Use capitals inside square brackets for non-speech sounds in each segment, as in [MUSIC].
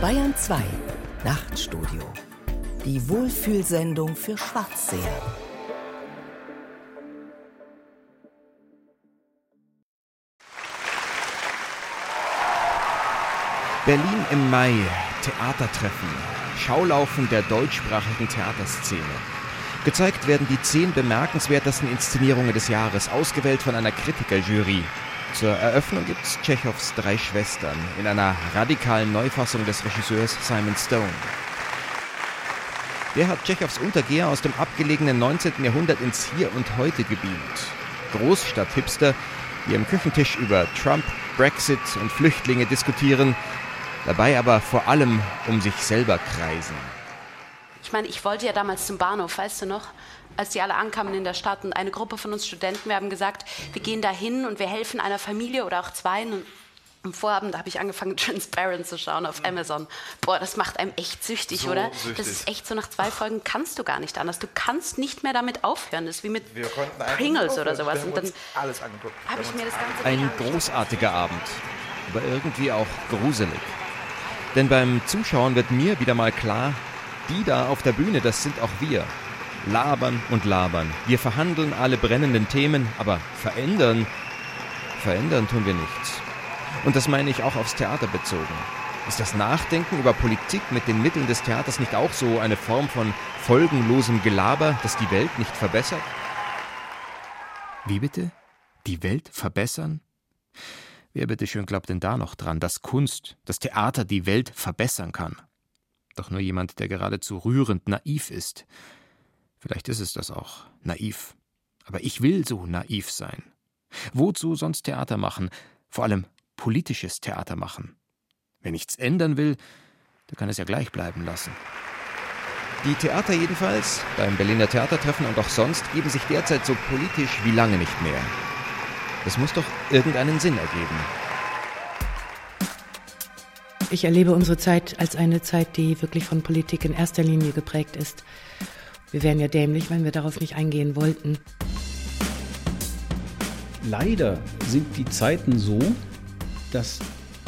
Bayern 2 Nachtstudio. Die Wohlfühlsendung für Schwarzseher. Berlin im Mai. Theatertreffen. Schaulaufen der deutschsprachigen Theaterszene. Gezeigt werden die zehn bemerkenswertesten Inszenierungen des Jahres, ausgewählt von einer Kritikerjury. Zur Eröffnung gibt's Tschechows Drei Schwestern in einer radikalen Neufassung des Regisseurs Simon Stone. Der hat Tschechows Untergeher aus dem abgelegenen 19. Jahrhundert ins Hier und Heute gebeamt. Großstadt-Hipster, die am Küchentisch über Trump, Brexit und Flüchtlinge diskutieren, dabei aber vor allem um sich selber kreisen. Ich meine, ich wollte ja damals zum Bahnhof, weißt du noch? Als die alle ankamen in der Stadt und eine Gruppe von uns Studenten, wir haben gesagt, wir gehen da hin und wir helfen einer Familie oder auch zweien. Und am Vorabend habe ich angefangen, [LAUGHS] Transparent zu schauen auf Amazon. Boah, das macht einem echt süchtig, So oder? süchtig. Das ist echt so, nach zwei Folgen kannst du gar nicht anders. Du kannst nicht mehr damit aufhören. Das ist wie mit Wir konnten einfach Pringles oder sowas. Wir haben Und dann alles angeguckt. Habe ich mir das Ganze Ein großartiger Abend, aber irgendwie auch gruselig. Denn beim Zuschauen wird mir wieder mal klar, die da auf der Bühne, das sind auch wir. Labern und labern. Wir verhandeln alle brennenden Themen, aber verändern, verändern tun wir nichts. Und das meine ich auch aufs Theater bezogen. Ist das Nachdenken über Politik mit den Mitteln des Theaters nicht auch so eine Form von folgenlosem Gelaber, das die Welt nicht verbessert? Wie bitte? Die Welt verbessern? Wer bitteschön glaubt denn da noch dran, dass Kunst, das Theater die Welt verbessern kann? Doch nur jemand, der geradezu rührend naiv ist. Vielleicht ist es das auch, naiv. Aber ich will so naiv sein. Wozu sonst Theater machen? Vor allem politisches Theater machen. Wer nichts ändern will, der kann es ja gleich bleiben lassen. Die Theater jedenfalls, beim Berliner Theatertreffen und auch sonst, geben sich derzeit so politisch wie lange nicht mehr. Das muss doch irgendeinen Sinn ergeben. Ich erlebe unsere Zeit als eine Zeit, die wirklich von Politik in erster Linie geprägt ist. Wir wären ja dämlich, wenn wir darauf nicht eingehen wollten. Leider sind die Zeiten so, dass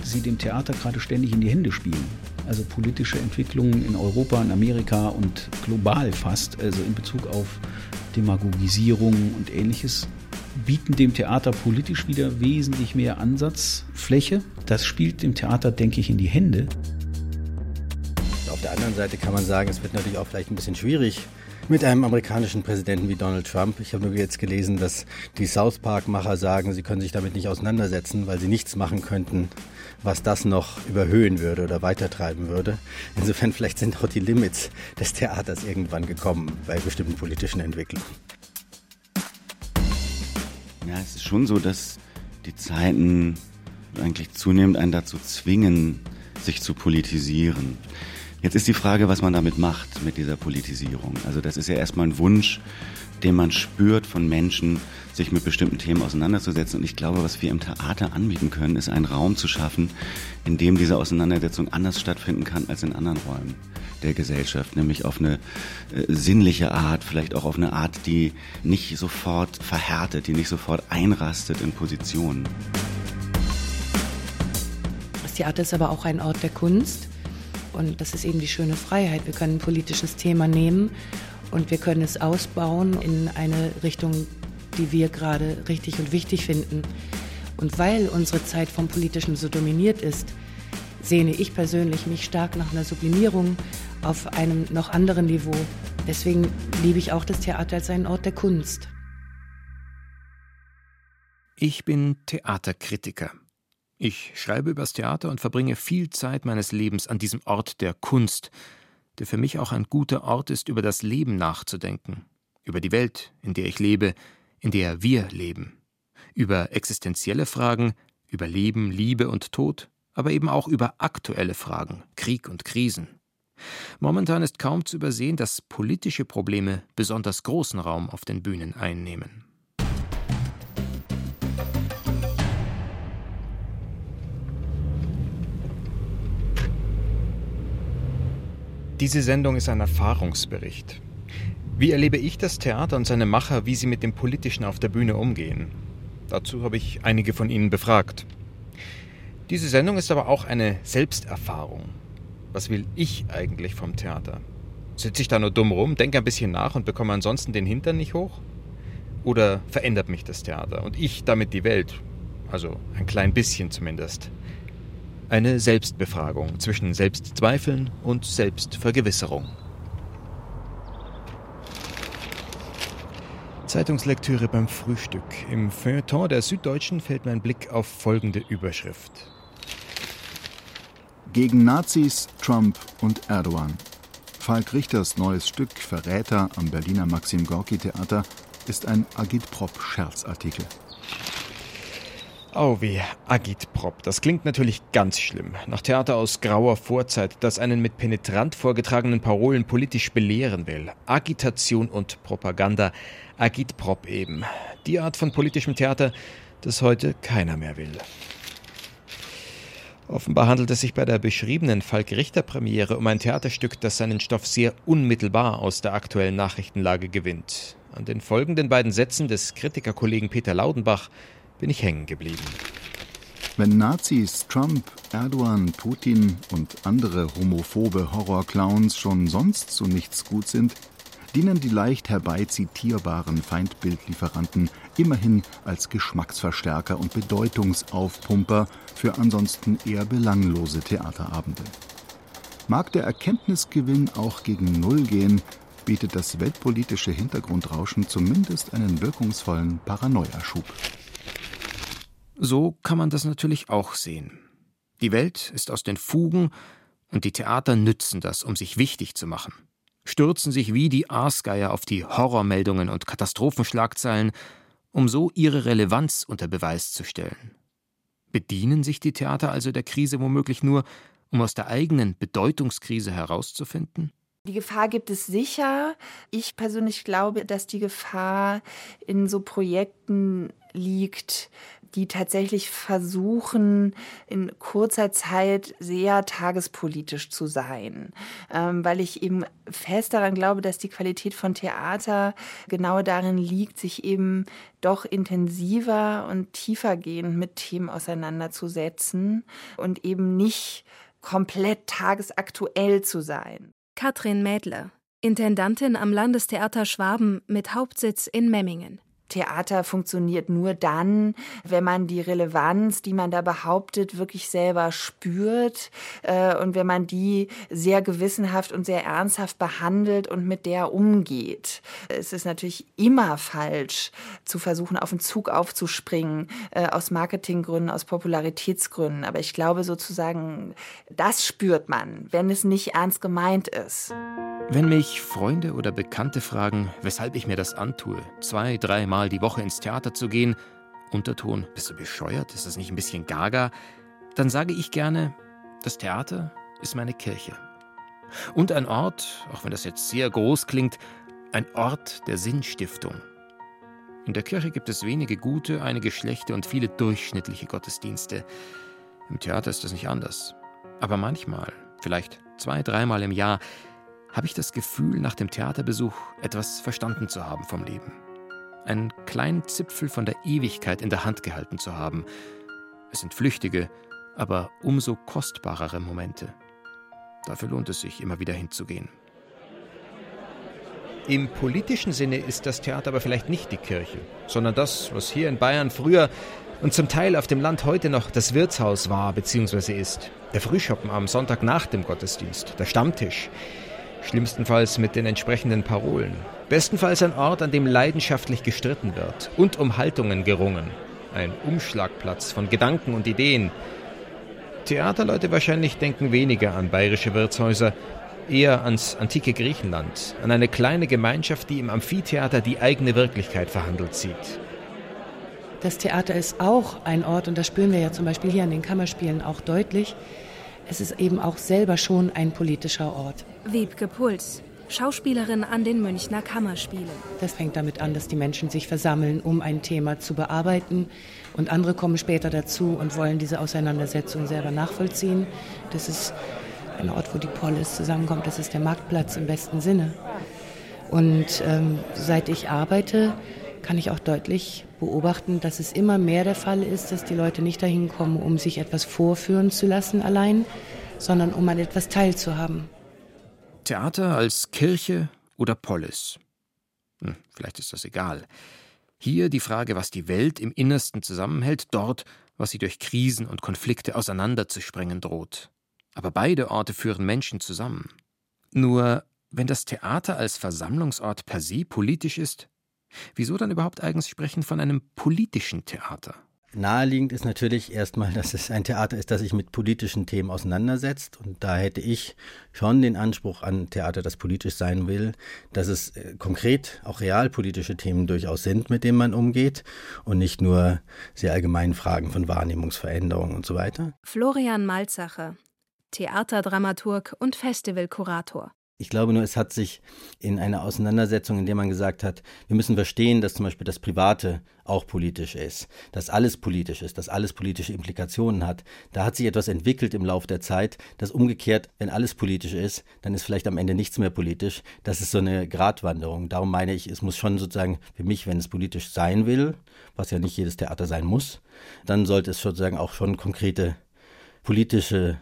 sie dem Theater gerade ständig in die Hände spielen. Also politische Entwicklungen in Europa, in Amerika und global fast, also in Bezug auf Demagogisierung und ähnliches, bieten dem Theater politisch wieder wesentlich mehr Ansatzfläche. Das spielt dem Theater, denke ich, in die Hände. Auf der anderen Seite kann man sagen, es wird natürlich auch vielleicht ein bisschen schwierig mit einem amerikanischen Präsidenten wie Donald Trump. Ich habe nur jetzt gelesen, dass die South Park-Macher sagen, sie können sich damit nicht auseinandersetzen, weil sie nichts machen könnten, was das noch überhöhen würde oder weitertreiben würde. Insofern [LAUGHS] vielleicht sind auch die Limits des Theaters irgendwann gekommen bei bestimmten politischen Entwicklungen. Ja, es ist schon so, dass die Zeiten eigentlich zunehmend einen dazu zwingen, sich zu politisieren. Jetzt ist die Frage, was man damit macht, mit dieser Politisierung. Also das ist ja erstmal ein Wunsch, den man spürt von Menschen, sich mit bestimmten Themen auseinanderzusetzen. Und ich glaube, was wir im Theater anbieten können, ist einen Raum zu schaffen, in dem diese Auseinandersetzung anders stattfinden kann als in anderen Räumen der Gesellschaft, nämlich auf eine äh, sinnliche Art, vielleicht auch auf eine Art, die nicht sofort verhärtet, die nicht sofort einrastet in Positionen. Das Theater ist aber auch ein Ort der Kunst. Und das ist eben die schöne Freiheit. Wir können ein politisches Thema nehmen und wir können es ausbauen in eine Richtung, die wir gerade richtig und wichtig finden. Und weil unsere Zeit vom Politischen so dominiert ist, sehne ich persönlich mich stark nach einer Sublimierung auf einem noch anderen Niveau. Deswegen liebe ich auch das Theater als einen Ort der Kunst. Ich bin Theaterkritiker. Ich schreibe übers Theater und verbringe viel Zeit meines Lebens an diesem Ort der Kunst, der für mich auch ein guter Ort ist, über das Leben nachzudenken, über die Welt, in der ich lebe, in der wir leben, über existenzielle Fragen, über Leben, Liebe und Tod, aber eben auch über aktuelle Fragen, Krieg und Krisen. Momentan ist kaum zu übersehen, dass politische Probleme besonders großen Raum auf den Bühnen einnehmen. Diese Sendung ist ein Erfahrungsbericht. Wie erlebe ich das Theater und seine Macher, wie sie mit dem Politischen auf der Bühne umgehen? Dazu habe ich einige von Ihnen befragt. Diese Sendung ist aber auch eine Selbsterfahrung. Was will ich eigentlich vom Theater? Sitze ich da nur dumm rum, denke ein bisschen nach und bekomme ansonsten den Hintern nicht hoch? Oder verändert mich das Theater und ich damit die Welt? Also ein klein bisschen zumindest. Eine Selbstbefragung zwischen Selbstzweifeln und Selbstvergewisserung. Zeitungslektüre beim Frühstück. Im Feuilleton der Süddeutschen fällt mein Blick auf folgende Überschrift. Gegen Nazis, Trump und Erdogan. Falk Richters neues Stück Verräter am Berliner Maxim Gorki Theater ist ein Agitprop-Scherzartikel. Oh wie Agitprop. Das klingt natürlich ganz schlimm. Nach Theater aus grauer Vorzeit, das einen mit penetrant vorgetragenen Parolen politisch belehren will. Agitation und Propaganda. Agitprop eben. Die Art von politischem Theater, das heute keiner mehr will. Offenbar handelt es sich bei der beschriebenen Falk-Richter-Premiere um ein Theaterstück, das seinen Stoff sehr unmittelbar aus der aktuellen Nachrichtenlage gewinnt. An den folgenden beiden Sätzen des Kritikerkollegen Peter Laudenbach bin ich hängen geblieben. Wenn Nazis, Trump, Erdogan, Putin und andere homophobe Horrorclowns schon sonst zu nichts gut sind, dienen die leicht herbeizitierbaren Feindbildlieferanten immerhin als Geschmacksverstärker und Bedeutungsaufpumper für ansonsten eher belanglose Theaterabende. Mag der Erkenntnisgewinn auch gegen Null gehen, bietet das weltpolitische Hintergrundrauschen zumindest einen wirkungsvollen Paranoiaschub. So kann man das natürlich auch sehen. Die Welt ist aus den Fugen und die Theater nützen das, um sich wichtig zu machen. Stürzen sich wie die Aasgeier auf die Horrormeldungen und Katastrophenschlagzeilen, um so ihre Relevanz unter Beweis zu stellen. Bedienen sich die Theater also der Krise womöglich nur, um aus der eigenen Bedeutungskrise herauszufinden? Die Gefahr gibt es sicher. Ich persönlich glaube, dass die Gefahr in so Projekten liegt, die tatsächlich versuchen, in kurzer Zeit sehr tagespolitisch zu sein, ähm, weil ich eben fest daran glaube, dass die Qualität von Theater genau darin liegt, sich eben doch intensiver und tiefergehend mit Themen auseinanderzusetzen und eben nicht komplett tagesaktuell zu sein. Katrin Mädler, Intendantin am Landestheater Schwaben mit Hauptsitz in Memmingen. Theater funktioniert nur dann, wenn man die Relevanz, die man da behauptet, wirklich selber spürt äh, und wenn man die sehr gewissenhaft und sehr ernsthaft behandelt und mit der umgeht. Es ist natürlich immer falsch, zu versuchen, auf den Zug aufzuspringen, äh, aus Marketinggründen, aus Popularitätsgründen. Aber ich glaube sozusagen, das spürt man, wenn es nicht ernst gemeint ist. Wenn mich Freunde oder Bekannte fragen, weshalb ich mir das antue, zwei, dreimal die Woche ins Theater zu gehen, Unterton, bist du bescheuert? Ist das nicht ein bisschen gaga? Dann sage ich gerne, das Theater ist meine Kirche. Und ein Ort, auch wenn das jetzt sehr groß klingt, ein Ort der Sinnstiftung. In der Kirche gibt es wenige gute, einige schlechte und viele durchschnittliche Gottesdienste. Im Theater ist das nicht anders. Aber manchmal, vielleicht zwei, dreimal im Jahr, habe ich das Gefühl, nach dem Theaterbesuch etwas verstanden zu haben vom Leben. Einen kleinen Zipfel von der Ewigkeit in der Hand gehalten zu haben. Es sind flüchtige, aber umso kostbarere Momente. Dafür lohnt es sich, immer wieder hinzugehen. Im politischen Sinne ist das Theater aber vielleicht nicht die Kirche, sondern das, was hier in Bayern früher und zum Teil auf dem Land heute noch das Wirtshaus war bzw. ist. Der Frühschoppen am Sonntag nach dem Gottesdienst, der Stammtisch, Schlimmstenfalls mit den entsprechenden Parolen. Bestenfalls ein Ort, an dem leidenschaftlich gestritten wird und um Haltungen gerungen. Ein Umschlagplatz von Gedanken und Ideen. Theaterleute wahrscheinlich denken weniger an bayerische Wirtshäuser, eher ans antike Griechenland, an eine kleine Gemeinschaft, die im Amphitheater die eigene Wirklichkeit verhandelt sieht. Das Theater ist auch ein Ort, und das spüren wir ja zum Beispiel hier an den Kammerspielen auch deutlich, es ist eben auch selber schon ein politischer Ort. Wiebke Puls, Schauspielerin an den Münchner Kammerspielen. Das fängt damit an, dass die Menschen sich versammeln, um ein Thema zu bearbeiten. Und andere kommen später dazu und wollen diese Auseinandersetzung selber nachvollziehen. Das ist ein Ort, wo die Polis zusammenkommt. Das ist der Marktplatz im besten Sinne. Und ähm, seit ich arbeite, kann ich auch deutlich beobachten, dass es immer mehr der Fall ist, dass die Leute nicht dahin kommen, um sich etwas vorführen zu lassen allein, sondern um an etwas teilzuhaben. Theater als Kirche oder Polis? Hm, vielleicht ist das egal. Hier die Frage, was die Welt im Innersten zusammenhält, dort, was sie durch Krisen und Konflikte auseinanderzusprengen droht. Aber beide Orte führen Menschen zusammen. Nur, wenn das Theater als Versammlungsort per se politisch ist, wieso dann überhaupt eigens sprechen von einem politischen Theater? Naheliegend ist natürlich erstmal, dass es ein Theater ist, das sich mit politischen Themen auseinandersetzt. Und da hätte ich schon den Anspruch an Theater, das politisch sein will, dass es äh, konkret auch realpolitische Themen durchaus sind, mit denen man umgeht und nicht nur sehr allgemeinen Fragen von Wahrnehmungsveränderungen und so weiter. Florian Malzacher, Theaterdramaturg und Festivalkurator. Ich glaube nur, es hat sich in einer Auseinandersetzung, in der man gesagt hat, wir müssen verstehen, dass zum Beispiel das Private auch politisch ist, dass alles politisch ist, dass alles politische Implikationen hat. Da hat sich etwas entwickelt im Laufe der Zeit, dass umgekehrt, wenn alles politisch ist, dann ist vielleicht am Ende nichts mehr politisch. Das ist so eine Gratwanderung. Darum meine ich, es muss schon sozusagen für mich, wenn es politisch sein will, was ja nicht jedes Theater sein muss, dann sollte es sozusagen auch schon konkrete politische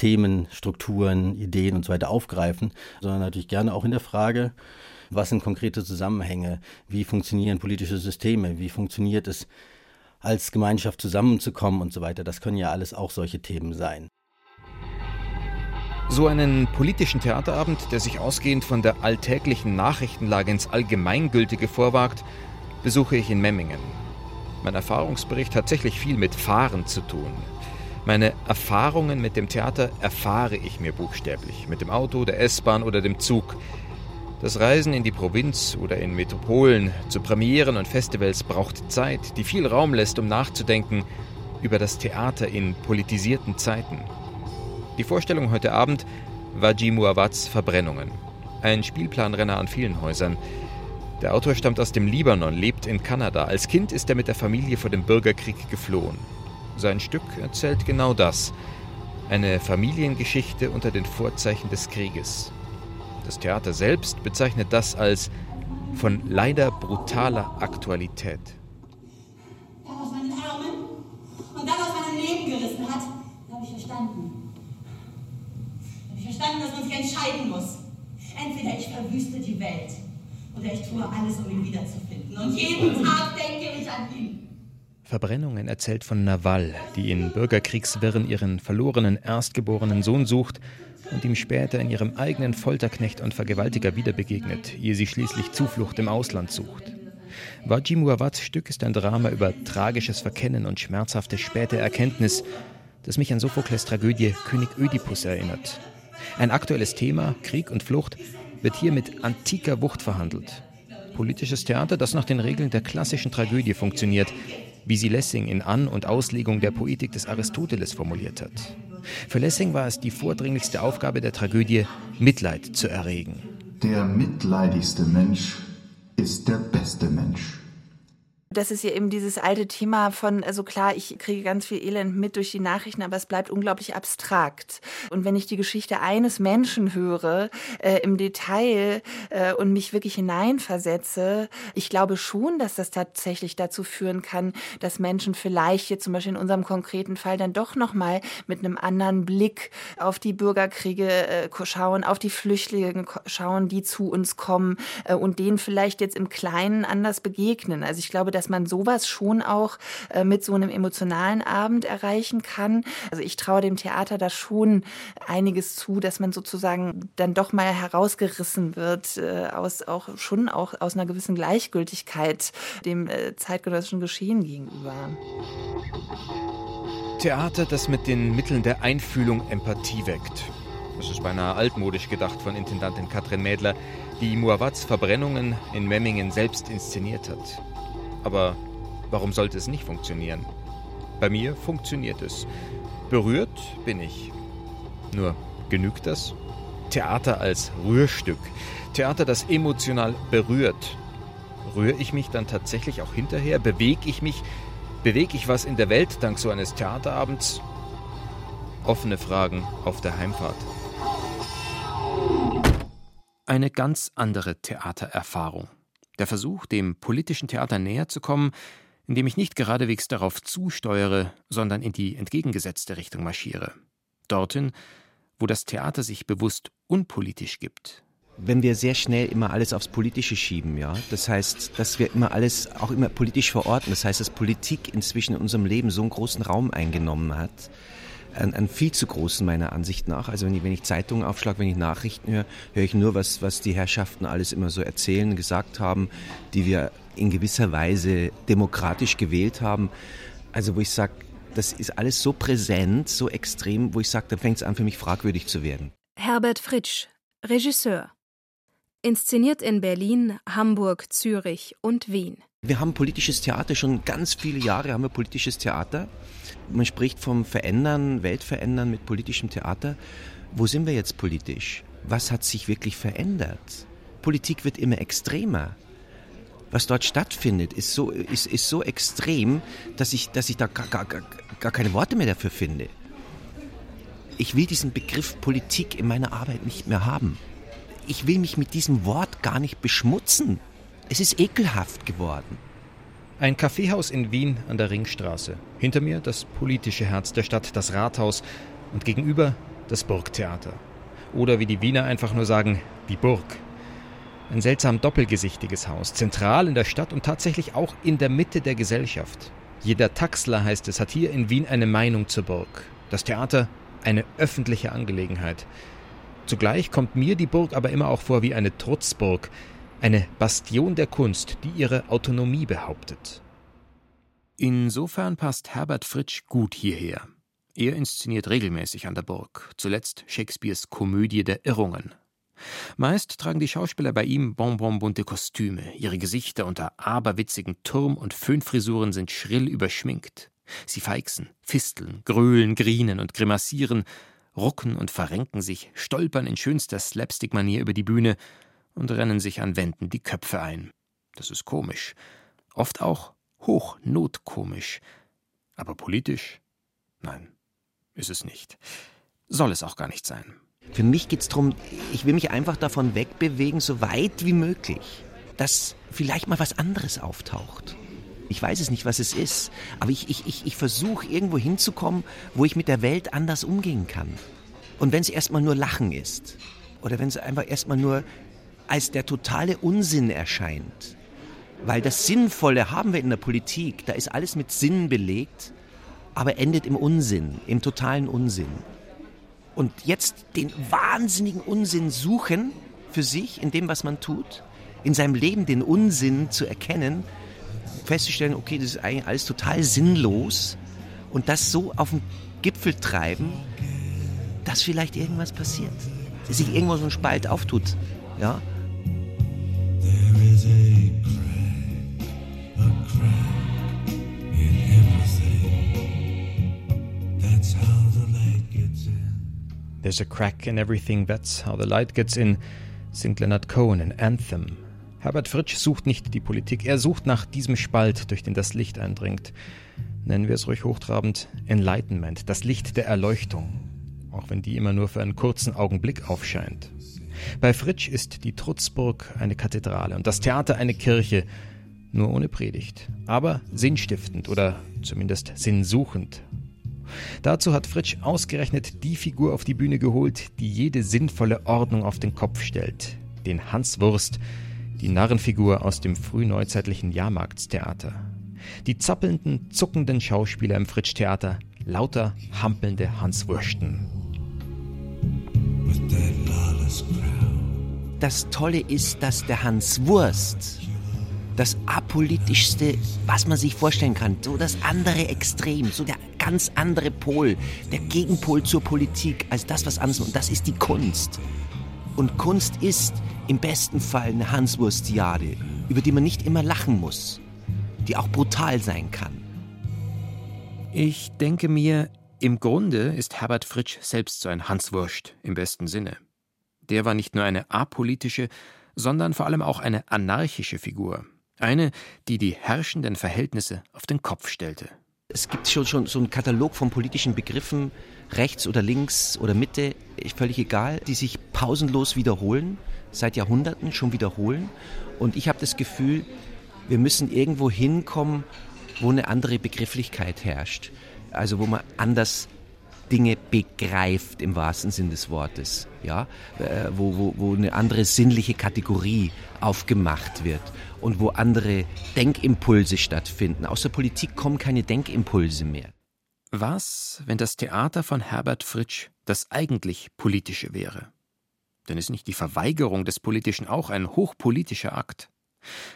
Themen, Strukturen, Ideen und so weiter aufgreifen, sondern natürlich gerne auch in der Frage, was sind konkrete Zusammenhänge, wie funktionieren politische Systeme, wie funktioniert es, als Gemeinschaft zusammenzukommen und so weiter. Das können ja alles auch solche Themen sein. So einen politischen Theaterabend, der sich ausgehend von der alltäglichen Nachrichtenlage ins Allgemeingültige vorwagt, besuche ich in Memmingen. Mein Erfahrungsbericht hat tatsächlich viel mit Fahren zu tun. Meine Erfahrungen mit dem Theater erfahre ich mir buchstäblich, mit dem Auto, der S-Bahn oder dem Zug. Das Reisen in die Provinz oder in Metropolen zu Premieren und Festivals braucht Zeit, die viel Raum lässt, um nachzudenken über das Theater in politisierten Zeiten. Die Vorstellung heute Abend war Jimuawads Verbrennungen, ein Spielplanrenner an vielen Häusern. Der Autor stammt aus dem Libanon, lebt in Kanada. Als Kind ist er mit der Familie vor dem Bürgerkrieg geflohen. Sein Stück erzählt genau das. Eine Familiengeschichte unter den Vorzeichen des Krieges. Das Theater selbst bezeichnet das als von leider brutaler Aktualität. Der aus meinen Armen und dann aus meinem Leben gerissen hat, habe ich verstanden. Habe ich verstanden, dass man sich entscheiden muss. Entweder ich verwüste die Welt oder ich tue alles, um ihn wiederzufinden. Und jeden [LAUGHS] Tag denke ich an ihn. Verbrennungen erzählt von Nawal, die in Bürgerkriegswirren ihren verlorenen erstgeborenen Sohn sucht und ihm später in ihrem eigenen Folterknecht und Vergewaltiger wieder begegnet, ehe sie schließlich Zuflucht im Ausland sucht. Wajimuawads Stück ist ein Drama über tragisches Verkennen und schmerzhafte späte Erkenntnis, das mich an Sophokles Tragödie König Ödipus erinnert. Ein aktuelles Thema, Krieg und Flucht, wird hier mit antiker Wucht verhandelt. Politisches Theater, das nach den Regeln der klassischen Tragödie funktioniert, wie sie Lessing in An- und Auslegung der Poetik des Aristoteles formuliert hat. Für Lessing war es die vordringlichste Aufgabe der Tragödie, Mitleid zu erregen. Der mitleidigste Mensch ist der beste Mensch. Das ist ja eben dieses alte Thema von, also klar, ich kriege ganz viel Elend mit durch die Nachrichten, aber es bleibt unglaublich abstrakt. Und wenn ich die Geschichte eines Menschen höre, äh, im Detail äh, und mich wirklich hineinversetze, ich glaube schon, dass das tatsächlich dazu führen kann, dass Menschen vielleicht jetzt zum Beispiel in unserem konkreten Fall dann doch nochmal mit einem anderen Blick auf die Bürgerkriege äh, schauen, auf die Flüchtlinge schauen, die zu uns kommen äh, und denen vielleicht jetzt im Kleinen anders begegnen. Also ich glaube, dass man sowas schon auch äh, mit so einem emotionalen Abend erreichen kann. Also ich traue dem Theater da schon einiges zu, dass man sozusagen dann doch mal herausgerissen wird äh, aus auch schon auch aus einer gewissen Gleichgültigkeit dem äh, zeitgenössischen Geschehen gegenüber. Theater, das mit den Mitteln der Einfühlung Empathie weckt. Das ist beinahe altmodisch gedacht von Intendantin Katrin Mädler, die Muawats Verbrennungen in Memmingen selbst inszeniert hat. Aber warum sollte es nicht funktionieren? Bei mir funktioniert es. Berührt bin ich. Nur genügt das? Theater als Rührstück. Theater, das emotional berührt. Rühre ich mich dann tatsächlich auch hinterher? Bewege ich mich? Bewege ich was in der Welt dank so eines Theaterabends? Offene Fragen auf der Heimfahrt. Eine ganz andere Theatererfahrung. Der Versuch, dem politischen Theater näher zu kommen, indem ich nicht geradewegs darauf zusteuere, sondern in die entgegengesetzte Richtung marschiere. Dorthin, wo das Theater sich bewusst unpolitisch gibt, wenn wir sehr schnell immer alles aufs Politische schieben, ja. Das heißt, dass wir immer alles auch immer politisch verorten. Das heißt, dass Politik inzwischen in unserem Leben so einen großen Raum eingenommen hat. Einen, einen viel zu großen meiner Ansicht nach. Also wenn ich, wenn ich Zeitungen aufschlage, wenn ich Nachrichten höre, höre ich nur, was, was die Herrschaften alles immer so erzählen, gesagt haben, die wir in gewisser Weise demokratisch gewählt haben. Also wo ich sage, das ist alles so präsent, so extrem, wo ich sage, da fängt es an für mich fragwürdig zu werden. Herbert Fritsch, Regisseur. Inszeniert in Berlin, Hamburg, Zürich und Wien. Wir haben politisches Theater, schon ganz viele Jahre haben wir politisches Theater. Man spricht vom Verändern, Weltverändern mit politischem Theater. Wo sind wir jetzt politisch? Was hat sich wirklich verändert? Politik wird immer extremer. Was dort stattfindet, ist so, ist, ist so extrem, dass ich, dass ich da gar, gar, gar keine Worte mehr dafür finde. Ich will diesen Begriff Politik in meiner Arbeit nicht mehr haben ich will mich mit diesem Wort gar nicht beschmutzen. Es ist ekelhaft geworden. Ein Kaffeehaus in Wien an der Ringstraße. Hinter mir das politische Herz der Stadt, das Rathaus und gegenüber das Burgtheater. Oder wie die Wiener einfach nur sagen, die Burg. Ein seltsam doppelgesichtiges Haus, zentral in der Stadt und tatsächlich auch in der Mitte der Gesellschaft. Jeder Taxler, heißt es, hat hier in Wien eine Meinung zur Burg. Das Theater eine öffentliche Angelegenheit. Zugleich kommt mir die Burg aber immer auch vor wie eine Trutzburg, eine Bastion der Kunst, die ihre Autonomie behauptet. Insofern passt Herbert Fritsch gut hierher. Er inszeniert regelmäßig an der Burg, zuletzt Shakespeares Komödie der Irrungen. Meist tragen die Schauspieler bei ihm bonbonbunte Kostüme, ihre Gesichter unter aberwitzigen Turm- und Föhnfrisuren sind schrill überschminkt. Sie feixen, fisteln, gröhlen, grienen und grimassieren, rucken und verrenken sich, stolpern in schönster Slapstick-Manier über die Bühne und rennen sich an Wänden die Köpfe ein. Das ist komisch. Oft auch hochnotkomisch. Aber politisch? Nein, ist es nicht. Soll es auch gar nicht sein. Für mich geht es darum, ich will mich einfach davon wegbewegen, so weit wie möglich, dass vielleicht mal was anderes auftaucht. Ich weiß es nicht, was es ist, aber ich, ich, ich, ich versuche irgendwo hinzukommen, wo ich mit der Welt anders umgehen kann. Und wenn es erstmal nur Lachen ist, oder wenn es einfach erstmal nur als der totale Unsinn erscheint, weil das Sinnvolle haben wir in der Politik, da ist alles mit Sinn belegt, aber endet im Unsinn, im totalen Unsinn. Und jetzt den wahnsinnigen Unsinn suchen für sich in dem, was man tut, in seinem Leben den Unsinn zu erkennen, festzustellen, okay, das ist eigentlich alles total sinnlos und das so auf den Gipfel treiben, dass vielleicht irgendwas passiert, dass sich irgendwo so ein Spalt auftut, ja. There's a crack in everything, that's how the light gets in, singt Leonard Cohen in Anthem. Herbert Fritsch sucht nicht die Politik, er sucht nach diesem Spalt, durch den das Licht eindringt. Nennen wir es ruhig hochtrabend Enlightenment, das Licht der Erleuchtung, auch wenn die immer nur für einen kurzen Augenblick aufscheint. Bei Fritsch ist die Trutzburg eine Kathedrale und das Theater eine Kirche, nur ohne Predigt, aber sinnstiftend oder zumindest sinnsuchend. Dazu hat Fritsch ausgerechnet die Figur auf die Bühne geholt, die jede sinnvolle Ordnung auf den Kopf stellt, den Hans Wurst, die Narrenfigur aus dem frühneuzeitlichen Jahrmarktstheater. Die zappelnden, zuckenden Schauspieler im Fritsch-Theater, lauter hampelnde Hanswursten. Das Tolle ist, dass der Hans Wurst das apolitischste, was man sich vorstellen kann, so das andere Extrem, so der ganz andere Pol, der Gegenpol zur Politik, als das, was anderes. Und das ist die Kunst. Und Kunst ist im besten Fall eine Hanswurstiade, über die man nicht immer lachen muss, die auch brutal sein kann. Ich denke mir, im Grunde ist Herbert Fritsch selbst so ein Hanswurst im besten Sinne. Der war nicht nur eine apolitische, sondern vor allem auch eine anarchische Figur. Eine, die die herrschenden Verhältnisse auf den Kopf stellte. Es gibt schon, schon so einen Katalog von politischen Begriffen, rechts oder links oder Mitte, völlig egal, die sich pausenlos wiederholen, seit Jahrhunderten schon wiederholen. Und ich habe das Gefühl, wir müssen irgendwo hinkommen, wo eine andere Begrifflichkeit herrscht. Also wo man anders Dinge begreift im wahrsten Sinn des Wortes, ja, äh, wo, wo, wo eine andere sinnliche Kategorie aufgemacht wird und wo andere Denkimpulse stattfinden. Aus der Politik kommen keine Denkimpulse mehr. Was, wenn das Theater von Herbert Fritsch das eigentlich Politische wäre? Denn ist nicht die Verweigerung des Politischen auch ein hochpolitischer Akt?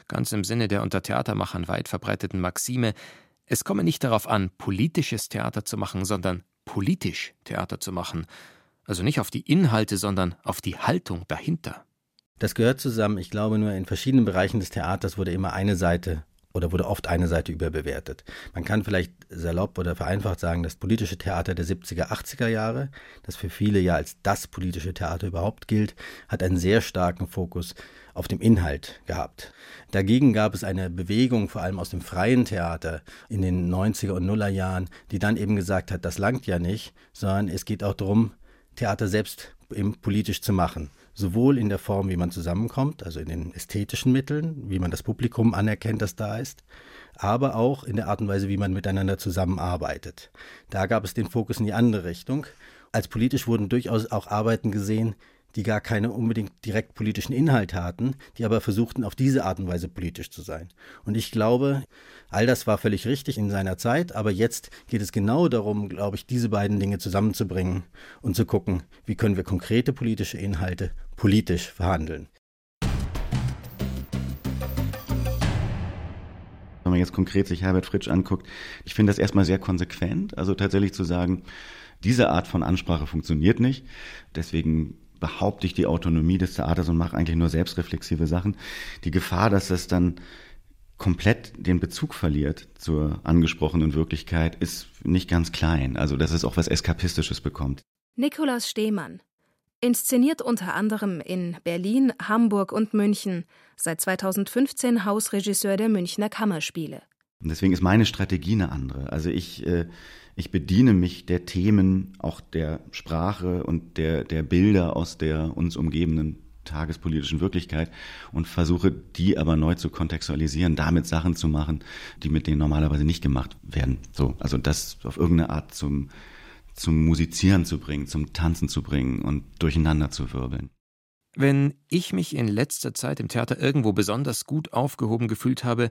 Ganz im Sinne der unter Theatermachern weit verbreiteten Maxime, es komme nicht darauf an, politisches Theater zu machen, sondern politisch Theater zu machen. Also nicht auf die Inhalte, sondern auf die Haltung dahinter. Das gehört zusammen. Ich glaube, nur in verschiedenen Bereichen des Theaters wurde immer eine Seite oder wurde oft eine Seite überbewertet. Man kann vielleicht salopp oder vereinfacht sagen, das politische Theater der 70er, 80er Jahre, das für viele ja als das politische Theater überhaupt gilt, hat einen sehr starken Fokus auf dem Inhalt gehabt. Dagegen gab es eine Bewegung, vor allem aus dem freien Theater in den 90er und Nuller Jahren, die dann eben gesagt hat, das langt ja nicht, sondern es geht auch darum, Theater selbst eben politisch zu machen sowohl in der Form, wie man zusammenkommt, also in den ästhetischen Mitteln, wie man das Publikum anerkennt, das da ist, aber auch in der Art und Weise, wie man miteinander zusammenarbeitet. Da gab es den Fokus in die andere Richtung. Als politisch wurden durchaus auch Arbeiten gesehen, die gar keine unbedingt direkt politischen Inhalt hatten, die aber versuchten, auf diese Art und Weise politisch zu sein. Und ich glaube, all das war völlig richtig in seiner Zeit, aber jetzt geht es genau darum, glaube ich, diese beiden Dinge zusammenzubringen und zu gucken, wie können wir konkrete politische Inhalte politisch verhandeln. Wenn man jetzt konkret sich Herbert Fritsch anguckt, ich finde das erstmal sehr konsequent, also tatsächlich zu sagen, diese Art von Ansprache funktioniert nicht. Deswegen behaupte ich die Autonomie des Theaters und mache eigentlich nur selbstreflexive Sachen. Die Gefahr, dass das dann komplett den Bezug verliert zur angesprochenen Wirklichkeit, ist nicht ganz klein. Also, dass es auch was Eskapistisches bekommt. Nikolaus Stehmann. Inszeniert unter anderem in Berlin, Hamburg und München. Seit 2015 Hausregisseur der Münchner Kammerspiele. Und deswegen ist meine Strategie eine andere. Also ich äh, ich bediene mich der Themen, auch der Sprache und der, der Bilder aus der uns umgebenden tagespolitischen Wirklichkeit und versuche die aber neu zu kontextualisieren, damit Sachen zu machen, die mit denen normalerweise nicht gemacht werden. So, also das auf irgendeine Art zum, zum Musizieren zu bringen, zum Tanzen zu bringen und durcheinander zu wirbeln. Wenn ich mich in letzter Zeit im Theater irgendwo besonders gut aufgehoben gefühlt habe,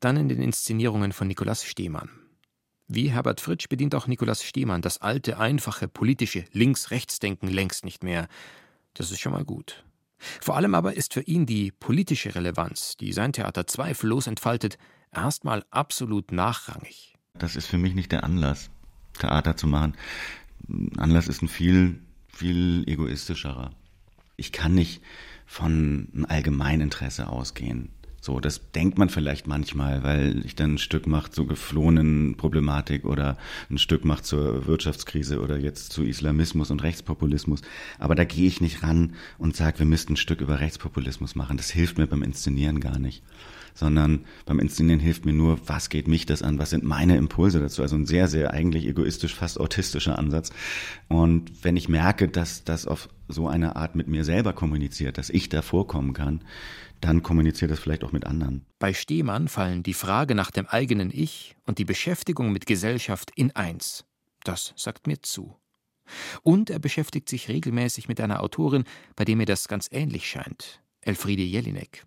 dann in den Inszenierungen von Nikolaus Stehmann. Wie Herbert Fritsch bedient auch Nikolaus Stehmann das alte, einfache, politische Links-Rechts-Denken längst nicht mehr. Das ist schon mal gut. Vor allem aber ist für ihn die politische Relevanz, die sein Theater zweifellos entfaltet, erstmal absolut nachrangig. Das ist für mich nicht der Anlass, Theater zu machen. Anlass ist ein viel, viel egoistischerer. Ich kann nicht von einem Allgemeininteresse ausgehen. So, das denkt man vielleicht manchmal, weil ich dann ein Stück mache zur geflohenen Problematik oder ein Stück mache zur Wirtschaftskrise oder jetzt zu Islamismus und Rechtspopulismus. Aber da gehe ich nicht ran und sage, wir müssten ein Stück über Rechtspopulismus machen. Das hilft mir beim Inszenieren gar nicht. Sondern beim Inszenieren hilft mir nur, was geht mich das an, was sind meine Impulse dazu. Also ein sehr, sehr eigentlich egoistisch, fast autistischer Ansatz. Und wenn ich merke, dass das auf so eine Art mit mir selber kommuniziert, dass ich da vorkommen kann, dann kommuniziert das vielleicht auch mit anderen. Bei Stehmann fallen die Frage nach dem eigenen Ich und die Beschäftigung mit Gesellschaft in eins. Das sagt mir zu. Und er beschäftigt sich regelmäßig mit einer Autorin, bei der mir das ganz ähnlich scheint, Elfriede Jelinek.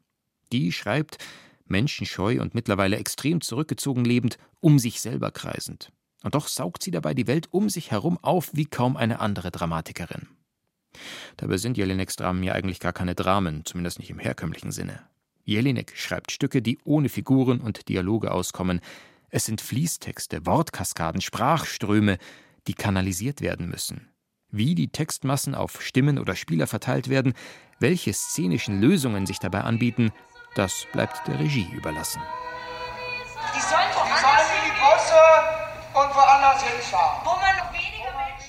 Die schreibt, menschenscheu und mittlerweile extrem zurückgezogen lebend, um sich selber kreisend. Und doch saugt sie dabei die Welt um sich herum auf wie kaum eine andere Dramatikerin. Dabei sind Jelineks Dramen ja eigentlich gar keine Dramen, zumindest nicht im herkömmlichen Sinne. Jelinek schreibt Stücke, die ohne Figuren und Dialoge auskommen. Es sind Fließtexte, Wortkaskaden, Sprachströme, die kanalisiert werden müssen. Wie die Textmassen auf Stimmen oder Spieler verteilt werden, welche szenischen Lösungen sich dabei anbieten, das bleibt der Regie überlassen. Die sollen woanders die Busse und woanders hinfahren. Wo man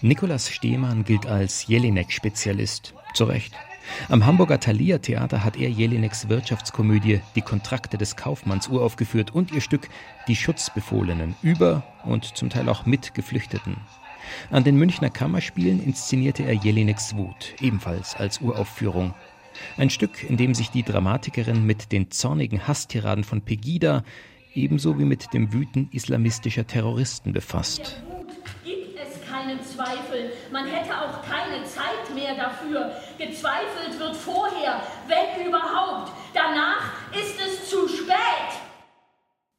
Nikolaus Stehmann gilt als Jelinek-Spezialist. Zu Recht. Am Hamburger Thalia Theater hat er Jelineks Wirtschaftskomödie Die Kontrakte des Kaufmanns uraufgeführt und ihr Stück Die Schutzbefohlenen über und zum Teil auch mit Geflüchteten. An den Münchner Kammerspielen inszenierte er Jelineks Wut, ebenfalls als Uraufführung. Ein Stück, in dem sich die Dramatikerin mit den zornigen Hasstiraden von Pegida ebenso wie mit dem Wüten islamistischer Terroristen befasst keinen Zweifel. Man hätte auch keine Zeit mehr dafür. Gezweifelt wird vorher, wenn überhaupt. Danach ist es zu spät.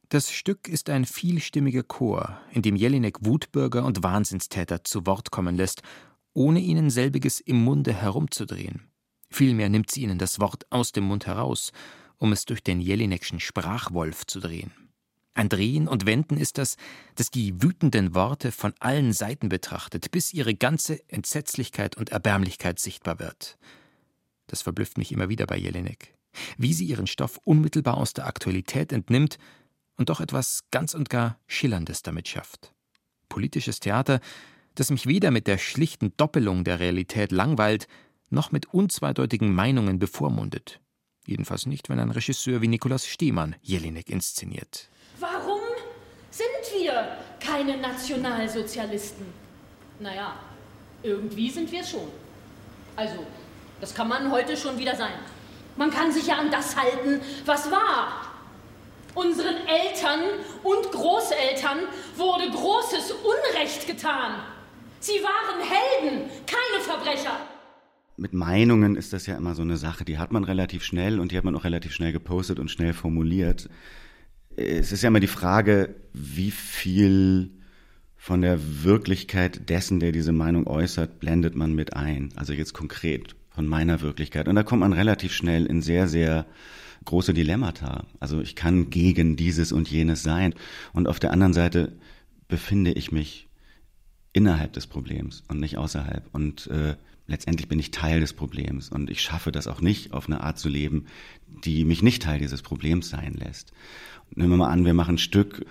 Das Stück ist ein vielstimmiger Chor, in dem Jelinek Wutbürger und Wahnsinnstäter zu Wort kommen lässt, ohne ihnen selbiges im Munde herumzudrehen. Vielmehr nimmt sie ihnen das Wort aus dem Mund heraus, um es durch den Jelinekschen Sprachwolf zu drehen. Ein Drehen und Wenden ist das, das die wütenden Worte von allen Seiten betrachtet, bis ihre ganze Entsetzlichkeit und Erbärmlichkeit sichtbar wird. Das verblüfft mich immer wieder bei Jelinek. Wie sie ihren Stoff unmittelbar aus der Aktualität entnimmt und doch etwas ganz und gar Schillerndes damit schafft. Politisches Theater, das mich weder mit der schlichten Doppelung der Realität langweilt, noch mit unzweideutigen Meinungen bevormundet. Jedenfalls nicht, wenn ein Regisseur wie Nikolaus Stehmann Jelinek inszeniert. Warum sind wir keine Nationalsozialisten? Naja, irgendwie sind wir es schon. Also, das kann man heute schon wieder sein. Man kann sich ja an das halten, was war. Unseren Eltern und Großeltern wurde großes Unrecht getan. Sie waren Helden, keine Verbrecher mit Meinungen ist das ja immer so eine Sache. Die hat man relativ schnell und die hat man auch relativ schnell gepostet und schnell formuliert. Es ist ja immer die Frage, wie viel von der Wirklichkeit dessen, der diese Meinung äußert, blendet man mit ein. Also jetzt konkret von meiner Wirklichkeit. Und da kommt man relativ schnell in sehr, sehr große Dilemmata. Also ich kann gegen dieses und jenes sein. Und auf der anderen Seite befinde ich mich innerhalb des Problems und nicht außerhalb. Und äh, letztendlich bin ich Teil des Problems und ich schaffe das auch nicht, auf eine Art zu leben, die mich nicht Teil dieses Problems sein lässt. Nehmen wir mal an, wir machen ein Stück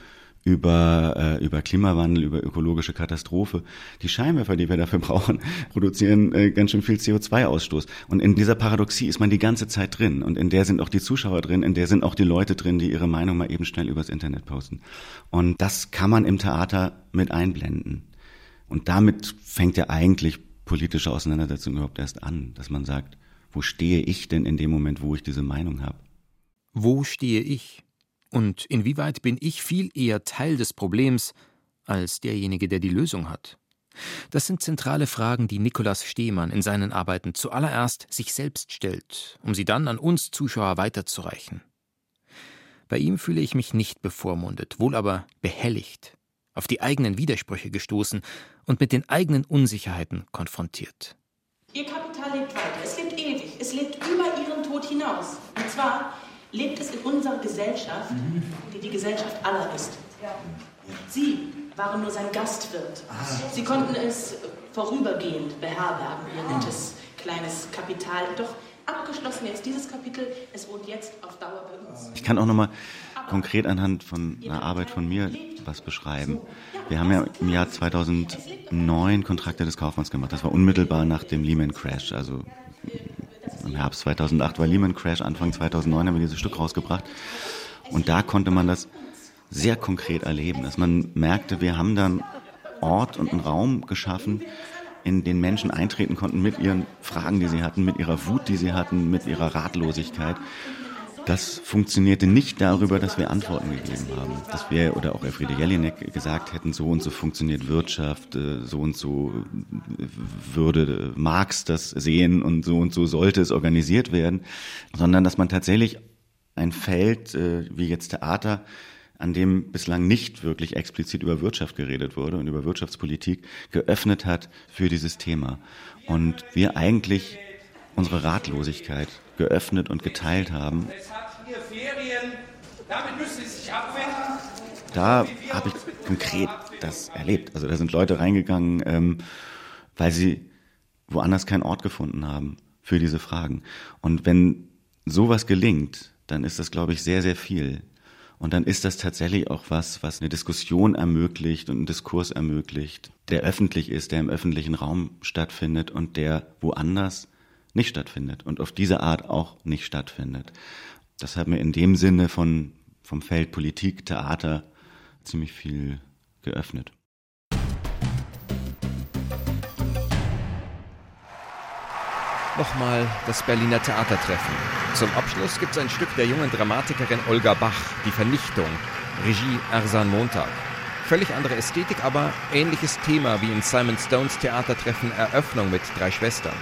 über, äh, über Klimawandel, über ökologische Katastrophe. Die Scheinwerfer, die wir dafür [LAUGHS] brauchen, produzieren äh, ganz schön viel CO2-Ausstoß. Und in dieser Paradoxie ist man die ganze Zeit drin. Und in der sind auch die Zuschauer drin, in der sind auch die Leute drin, die ihre Meinung mal eben schnell übers Internet posten. Und das kann man im Theater mit einblenden. Und damit fängt ja eigentlich politische Auseinandersetzung überhaupt erst an, dass man sagt, wo stehe ich denn in dem Moment, wo ich diese Meinung habe? Wo stehe ich? Und inwieweit bin ich viel eher Teil des Problems als derjenige, der die Lösung hat? Das sind zentrale Fragen, die Nikolaus Stehmann in seinen Arbeiten zuallererst sich selbst stellt, um sie dann an uns Zuschauer weiterzureichen. Bei ihm fühle ich mich nicht bevormundet, wohl aber behelligt, auf die eigenen Widersprüche gestoßen und mit den eigenen Unsicherheiten konfrontiert. Ihr Kapital lebt weiter, es lebt ewig, es lebt über ihren Tod hinaus. Und zwar lebt es in unserer Gesellschaft, die die Gesellschaft aller ist. Sie waren nur sein Gastwirt. Sie konnten es vorübergehend beherbergen, ihr nettes kleines Kapital. Doch abgeschlossen jetzt dieses Kapitel, es wohnt jetzt auf Dauer bei uns. Ich kann auch nochmal konkret anhand von einer Arbeit von mir was beschreiben. Wir haben ja im Jahr 2009 Kontrakte des Kaufmanns gemacht. Das war unmittelbar nach dem Lehman Crash. Also im Herbst 2008 war Lehman Crash, Anfang 2009 haben wir dieses Stück rausgebracht. Und da konnte man das sehr konkret erleben, dass man merkte, wir haben dann Ort und einen Raum geschaffen, in den Menschen eintreten konnten mit ihren Fragen, die sie hatten, mit ihrer Wut, die sie hatten, mit ihrer Ratlosigkeit. Das funktionierte nicht darüber, dass wir Antworten gegeben haben. Dass wir oder auch Elfriede Jelinek gesagt hätten, so und so funktioniert Wirtschaft, äh, so und so würde Marx das sehen und so und so sollte es organisiert werden, sondern dass man tatsächlich ein Feld äh, wie jetzt Theater an dem bislang nicht wirklich explizit über Wirtschaft geredet wurde und über Wirtschaftspolitik geöffnet hat für dieses Thema. Und wir eigentlich unsere Ratlosigkeit geöffnet und geteilt haben. Da habe ich konkret das erlebt. Also da sind Leute reingegangen, ähm, weil sie woanders keinen Ort gefunden haben für diese Fragen. Und wenn sowas gelingt, dann ist das, glaube ich, sehr, sehr viel. Und dann ist das tatsächlich auch was, was eine Diskussion ermöglicht und einen Diskurs ermöglicht, der öffentlich ist, der im öffentlichen Raum stattfindet und der woanders nicht stattfindet und auf diese Art auch nicht stattfindet. Das hat mir in dem Sinne von, vom Feld Politik, Theater ziemlich viel geöffnet. Nochmal das Berliner Theatertreffen. Zum Abschluss gibt es ein Stück der jungen Dramatikerin Olga Bach, Die Vernichtung, Regie Ersan Montag. Völlig andere Ästhetik, aber ähnliches Thema wie in Simon Stones Theatertreffen Eröffnung mit drei Schwestern.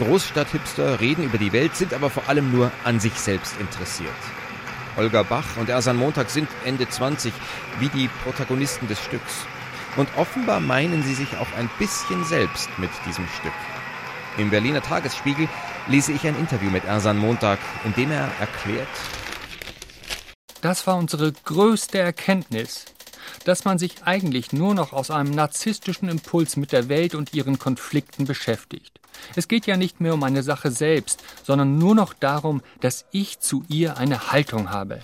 Großstadthipster reden über die Welt, sind aber vor allem nur an sich selbst interessiert. Olga Bach und Ersan Montag sind Ende 20, wie die Protagonisten des Stücks. Und offenbar meinen sie sich auch ein bisschen selbst mit diesem Stück. Im Berliner Tagesspiegel lese ich ein Interview mit Ersan Montag, in dem er erklärt, das war unsere größte Erkenntnis, dass man sich eigentlich nur noch aus einem narzisstischen Impuls mit der Welt und ihren Konflikten beschäftigt. Es geht ja nicht mehr um eine Sache selbst, sondern nur noch darum, dass ich zu ihr eine Haltung habe.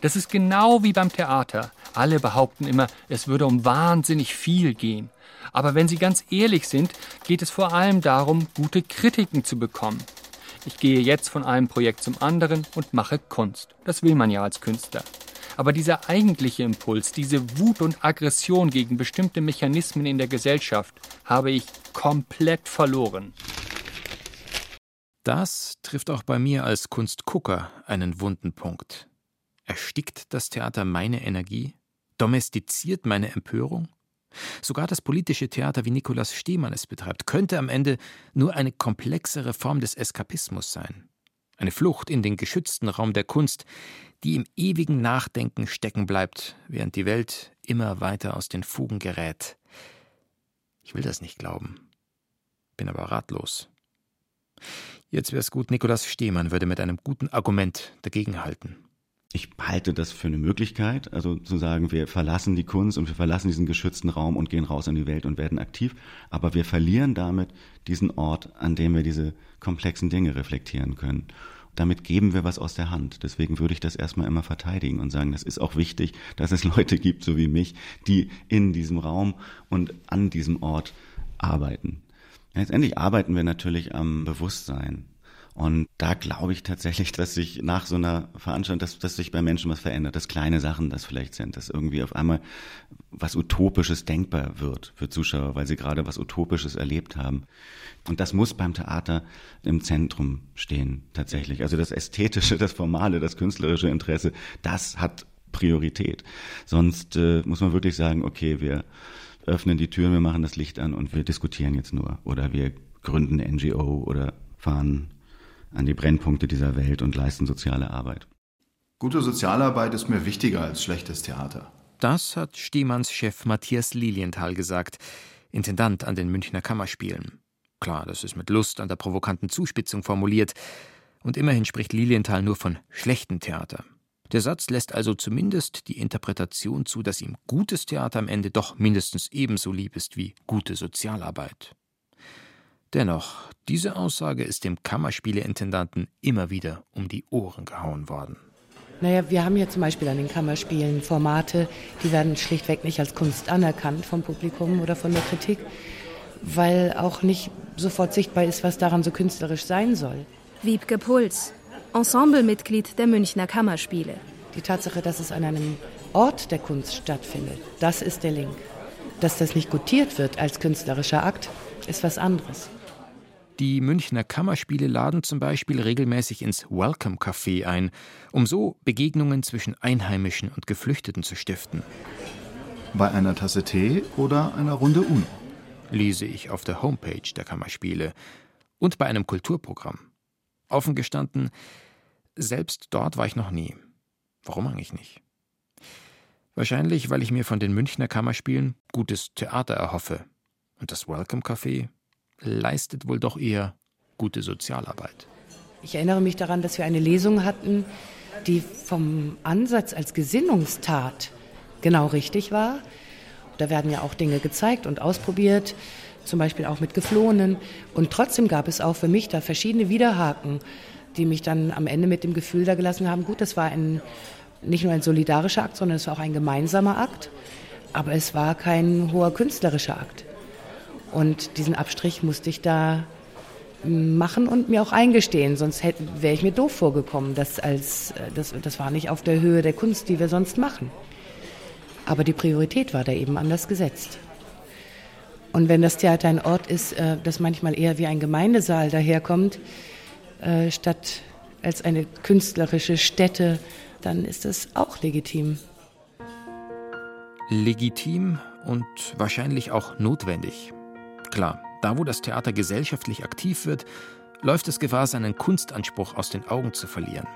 Das ist genau wie beim Theater. Alle behaupten immer, es würde um wahnsinnig viel gehen. Aber wenn Sie ganz ehrlich sind, geht es vor allem darum, gute Kritiken zu bekommen. Ich gehe jetzt von einem Projekt zum anderen und mache Kunst. Das will man ja als Künstler. Aber dieser eigentliche Impuls, diese Wut und Aggression gegen bestimmte Mechanismen in der Gesellschaft, habe ich komplett verloren. Das trifft auch bei mir als Kunstgucker einen wunden Punkt. Erstickt das Theater meine Energie? Domestiziert meine Empörung? Sogar das politische Theater, wie Nikolaus Stehmann es betreibt, könnte am Ende nur eine komplexere Form des Eskapismus sein. Eine Flucht in den geschützten Raum der Kunst, die im ewigen Nachdenken stecken bleibt, während die Welt immer weiter aus den Fugen gerät. Ich will das nicht glauben, bin aber ratlos. Jetzt wäre es gut, Nikolaus Stehmann würde mit einem guten Argument dagegenhalten ich halte das für eine Möglichkeit, also zu sagen, wir verlassen die Kunst und wir verlassen diesen geschützten Raum und gehen raus in die Welt und werden aktiv, aber wir verlieren damit diesen Ort, an dem wir diese komplexen Dinge reflektieren können. Damit geben wir was aus der Hand. Deswegen würde ich das erstmal immer verteidigen und sagen, das ist auch wichtig, dass es Leute gibt, so wie mich, die in diesem Raum und an diesem Ort arbeiten. Letztendlich arbeiten wir natürlich am Bewusstsein und da glaube ich tatsächlich, dass sich nach so einer Veranstaltung, dass, dass sich bei Menschen was verändert, dass kleine Sachen das vielleicht sind, dass irgendwie auf einmal was Utopisches denkbar wird für Zuschauer, weil sie gerade was Utopisches erlebt haben. Und das muss beim Theater im Zentrum stehen, tatsächlich. Also das Ästhetische, das Formale, das künstlerische Interesse, das hat Priorität. Sonst äh, muss man wirklich sagen, okay, wir öffnen die Türen, wir machen das Licht an und wir diskutieren jetzt nur. Oder wir gründen eine NGO oder fahren an die Brennpunkte dieser Welt und leisten soziale Arbeit. Gute Sozialarbeit ist mir wichtiger als schlechtes Theater. Das hat Stiemanns Chef Matthias Lilienthal gesagt, Intendant an den Münchner Kammerspielen. Klar, das ist mit Lust an der provokanten Zuspitzung formuliert. Und immerhin spricht Lilienthal nur von schlechtem Theater. Der Satz lässt also zumindest die Interpretation zu, dass ihm gutes Theater am Ende doch mindestens ebenso lieb ist wie gute Sozialarbeit. Dennoch, diese Aussage ist dem Kammerspieleintendanten immer wieder um die Ohren gehauen worden. Naja, wir haben hier zum Beispiel an den Kammerspielen Formate, die werden schlichtweg nicht als Kunst anerkannt vom Publikum oder von der Kritik, weil auch nicht sofort sichtbar ist, was daran so künstlerisch sein soll. Wiebke Puls, Ensemblemitglied der Münchner Kammerspiele. Die Tatsache, dass es an einem Ort der Kunst stattfindet, das ist der Link. Dass das nicht gutiert wird als künstlerischer Akt, ist was anderes. Die Münchner Kammerspiele laden zum Beispiel regelmäßig ins Welcome Café ein, um so Begegnungen zwischen Einheimischen und Geflüchteten zu stiften. Bei einer Tasse Tee oder einer Runde Uno? Lese ich auf der Homepage der Kammerspiele. Und bei einem Kulturprogramm. Offen gestanden, selbst dort war ich noch nie. Warum eigentlich nicht? Wahrscheinlich, weil ich mir von den Münchner Kammerspielen gutes Theater erhoffe. Und das Welcome Café leistet wohl doch eher gute Sozialarbeit. Ich erinnere mich daran, dass wir eine Lesung hatten, die vom Ansatz als Gesinnungstat genau richtig war. Da werden ja auch Dinge gezeigt und ausprobiert, zum Beispiel auch mit Geflohenen. Und trotzdem gab es auch für mich da verschiedene Widerhaken, die mich dann am Ende mit dem Gefühl da gelassen haben, gut, das war ein, nicht nur ein solidarischer Akt, sondern es war auch ein gemeinsamer Akt. Aber es war kein hoher künstlerischer Akt. Und diesen Abstrich musste ich da machen und mir auch eingestehen, sonst wäre ich mir doof vorgekommen. Das, als, äh, das, das war nicht auf der Höhe der Kunst, die wir sonst machen. Aber die Priorität war da eben anders gesetzt. Und wenn das Theater ein Ort ist, äh, das manchmal eher wie ein Gemeindesaal daherkommt, äh, statt als eine künstlerische Stätte, dann ist das auch legitim. Legitim und wahrscheinlich auch notwendig. Klar, da wo das Theater gesellschaftlich aktiv wird, läuft es Gefahr, seinen Kunstanspruch aus den Augen zu verlieren.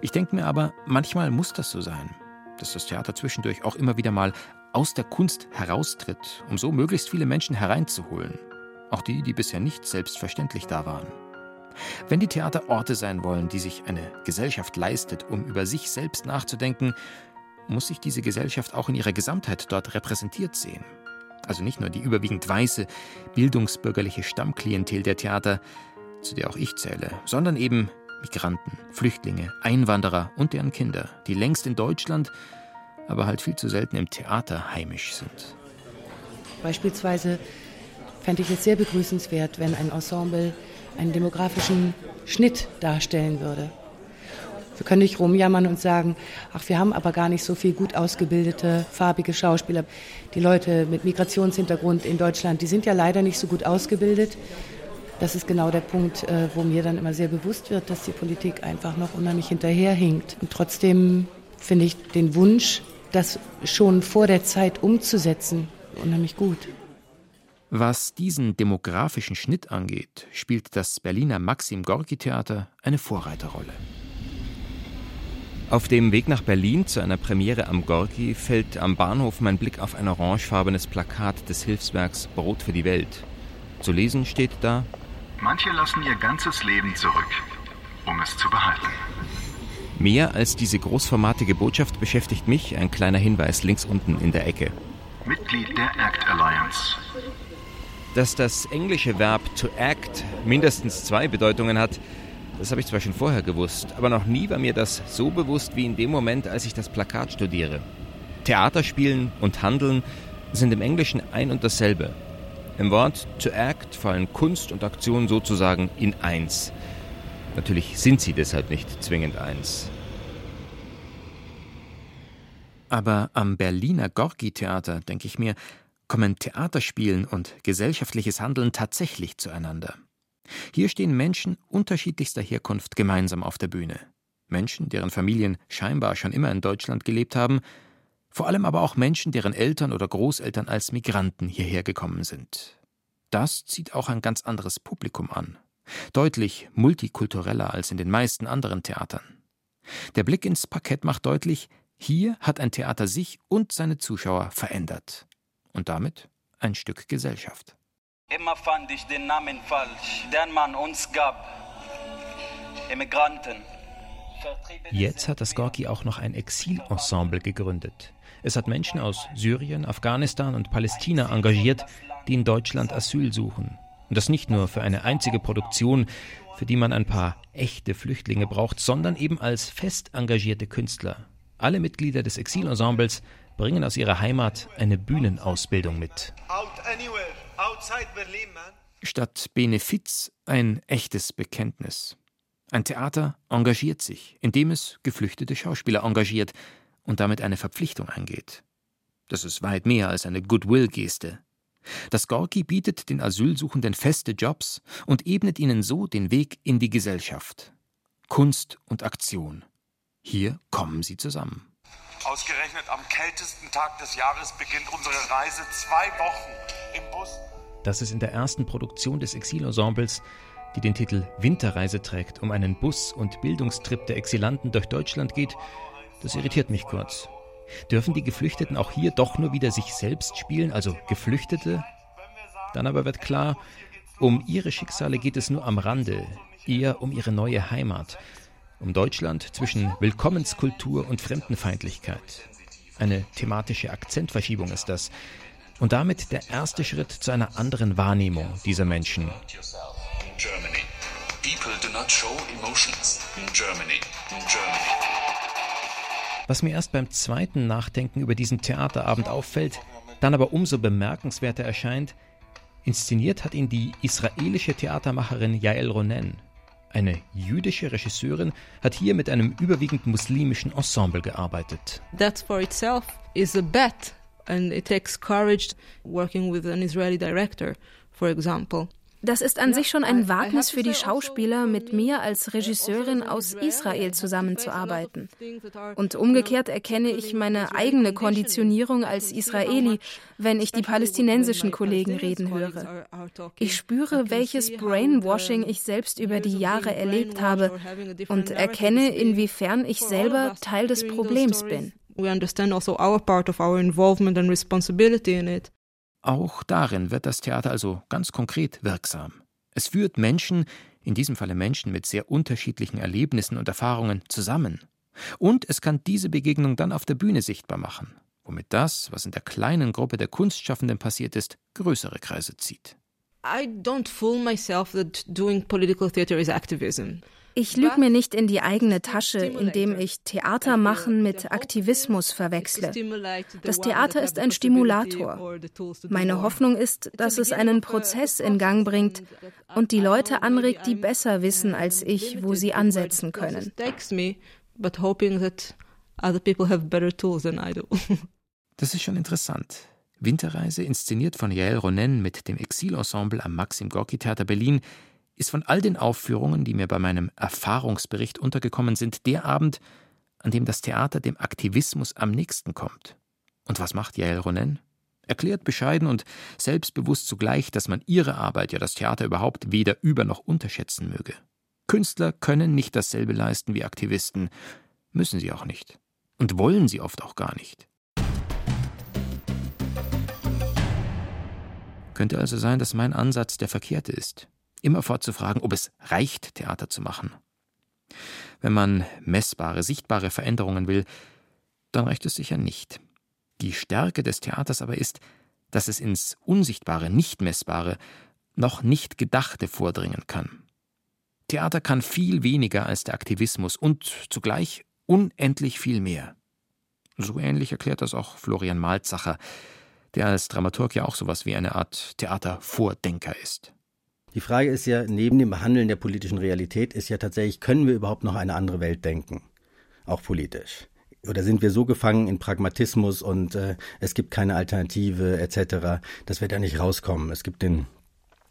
Ich denke mir aber, manchmal muss das so sein, dass das Theater zwischendurch auch immer wieder mal aus der Kunst heraustritt, um so möglichst viele Menschen hereinzuholen. Auch die, die bisher nicht selbstverständlich da waren. Wenn die Theater Orte sein wollen, die sich eine Gesellschaft leistet, um über sich selbst nachzudenken, muss sich diese Gesellschaft auch in ihrer Gesamtheit dort repräsentiert sehen. Also nicht nur die überwiegend weiße, bildungsbürgerliche Stammklientel der Theater, zu der auch ich zähle, sondern eben Migranten, Flüchtlinge, Einwanderer und deren Kinder, die längst in Deutschland, aber halt viel zu selten im Theater heimisch sind. Beispielsweise fände ich es sehr begrüßenswert, wenn ein Ensemble einen demografischen Schnitt darstellen würde. Wir können nicht rumjammern und sagen, ach, wir haben aber gar nicht so viel gut ausgebildete, farbige Schauspieler. Die Leute mit Migrationshintergrund in Deutschland, die sind ja leider nicht so gut ausgebildet. Das ist genau der Punkt, äh, wo mir dann immer sehr bewusst wird, dass die Politik einfach noch unheimlich hinterherhinkt. Und trotzdem finde ich den Wunsch, das schon vor der Zeit umzusetzen, unheimlich gut. Was diesen demografischen Schnitt angeht, spielt das Berliner Maxim Gorki Theater eine Vorreiterrolle. Auf dem Weg nach Berlin zu einer Premiere am Gorki fällt am Bahnhof mein Blick auf ein orangefarbenes Plakat des Hilfswerks Brot für die Welt. Zu lesen steht da: Manche lassen ihr ganzes Leben zurück, um es zu behalten. Mehr als diese großformatige Botschaft beschäftigt mich ein kleiner Hinweis links unten in der Ecke. Mitglied der ACT Alliance. Dass das englische Verb to act mindestens zwei Bedeutungen hat, das habe ich zwar schon vorher gewusst, aber noch nie war mir das so bewusst wie in dem Moment, als ich das Plakat studiere. Theaterspielen und Handeln sind im Englischen ein und dasselbe. Im Wort to act fallen Kunst und Aktion sozusagen in eins. Natürlich sind sie deshalb nicht zwingend eins. Aber am Berliner Gorki-Theater, denke ich mir, kommen Theaterspielen und gesellschaftliches Handeln tatsächlich zueinander. Hier stehen Menschen unterschiedlichster Herkunft gemeinsam auf der Bühne. Menschen, deren Familien scheinbar schon immer in Deutschland gelebt haben, vor allem aber auch Menschen, deren Eltern oder Großeltern als Migranten hierher gekommen sind. Das zieht auch ein ganz anderes Publikum an, deutlich multikultureller als in den meisten anderen Theatern. Der Blick ins Parkett macht deutlich, hier hat ein Theater sich und seine Zuschauer verändert und damit ein Stück Gesellschaft. Immer fand ich den Namen falsch, den man uns gab. Immigranten. Jetzt hat das Gorki auch noch ein Exilensemble gegründet. Es hat Menschen aus Syrien, Afghanistan und Palästina engagiert, die in Deutschland Asyl suchen. Und das nicht nur für eine einzige Produktion, für die man ein paar echte Flüchtlinge braucht, sondern eben als fest engagierte Künstler. Alle Mitglieder des Exilensembles bringen aus ihrer Heimat eine Bühnenausbildung mit. Statt Benefiz ein echtes Bekenntnis. Ein Theater engagiert sich, indem es geflüchtete Schauspieler engagiert und damit eine Verpflichtung eingeht. Das ist weit mehr als eine Goodwill-Geste. Das Gorki bietet den Asylsuchenden feste Jobs und ebnet ihnen so den Weg in die Gesellschaft. Kunst und Aktion. Hier kommen sie zusammen. Ausgerechnet am kältesten Tag des Jahres beginnt unsere Reise zwei Wochen im Bus. Dass es in der ersten Produktion des Exilensembles, die den Titel Winterreise trägt, um einen Bus- und Bildungstrip der Exilanten durch Deutschland geht, das irritiert mich kurz. Dürfen die Geflüchteten auch hier doch nur wieder sich selbst spielen, also Geflüchtete? Dann aber wird klar, um ihre Schicksale geht es nur am Rande, eher um ihre neue Heimat, um Deutschland zwischen Willkommenskultur und Fremdenfeindlichkeit. Eine thematische Akzentverschiebung ist das. Und damit der erste Schritt zu einer anderen Wahrnehmung dieser Menschen. Was mir erst beim zweiten Nachdenken über diesen Theaterabend auffällt, dann aber umso bemerkenswerter erscheint, inszeniert hat ihn die israelische Theatermacherin Yael Ronen. Eine jüdische Regisseurin hat hier mit einem überwiegend muslimischen Ensemble gearbeitet. That for itself is a bet and it takes courage working with an Israeli director, for example. Das ist an sich schon ein Wagnis für die Schauspieler, mit mir als Regisseurin aus Israel zusammenzuarbeiten. Und umgekehrt erkenne ich meine eigene Konditionierung als Israeli, wenn ich die palästinensischen Kollegen reden höre. Ich spüre, welches Brainwashing ich selbst über die Jahre erlebt habe und erkenne, inwiefern ich selber Teil des Problems bin. We understand also our part of our involvement and responsibility in it. Auch darin wird das Theater also ganz konkret wirksam. Es führt Menschen, in diesem Falle Menschen mit sehr unterschiedlichen Erlebnissen und Erfahrungen, zusammen. Und es kann diese Begegnung dann auf der Bühne sichtbar machen, womit das, was in der kleinen Gruppe der Kunstschaffenden passiert ist, größere Kreise zieht. I don't fool myself that doing political theater is activism. Ich lüge mir nicht in die eigene Tasche, indem ich Theater machen mit Aktivismus verwechsle. Das Theater ist ein Stimulator. Meine Hoffnung ist, dass es einen Prozess in Gang bringt und die Leute anregt, die besser wissen als ich, wo sie ansetzen können. Das ist schon interessant. Winterreise, inszeniert von Yael Ronen mit dem Exilensemble am Maxim Gorki Theater Berlin, ist von all den Aufführungen, die mir bei meinem Erfahrungsbericht untergekommen sind, der Abend, an dem das Theater dem Aktivismus am nächsten kommt. Und was macht Jael Ronen? Erklärt bescheiden und selbstbewusst zugleich, dass man ihre Arbeit, ja das Theater überhaupt, weder über noch unterschätzen möge. Künstler können nicht dasselbe leisten wie Aktivisten, müssen sie auch nicht. Und wollen sie oft auch gar nicht. Könnte also sein, dass mein Ansatz der verkehrte ist immerfort zu fragen, ob es reicht, Theater zu machen. Wenn man messbare, sichtbare Veränderungen will, dann reicht es sicher nicht. Die Stärke des Theaters aber ist, dass es ins Unsichtbare, nicht Messbare, noch nicht Gedachte vordringen kann. Theater kann viel weniger als der Aktivismus und zugleich unendlich viel mehr. So ähnlich erklärt das auch Florian Malzacher, der als Dramaturg ja auch sowas wie eine Art Theatervordenker ist. Die Frage ist ja, neben dem Behandeln der politischen Realität ist ja tatsächlich, können wir überhaupt noch eine andere Welt denken? Auch politisch. Oder sind wir so gefangen in Pragmatismus und äh, es gibt keine Alternative etc., dass wir da nicht rauskommen? Es gibt den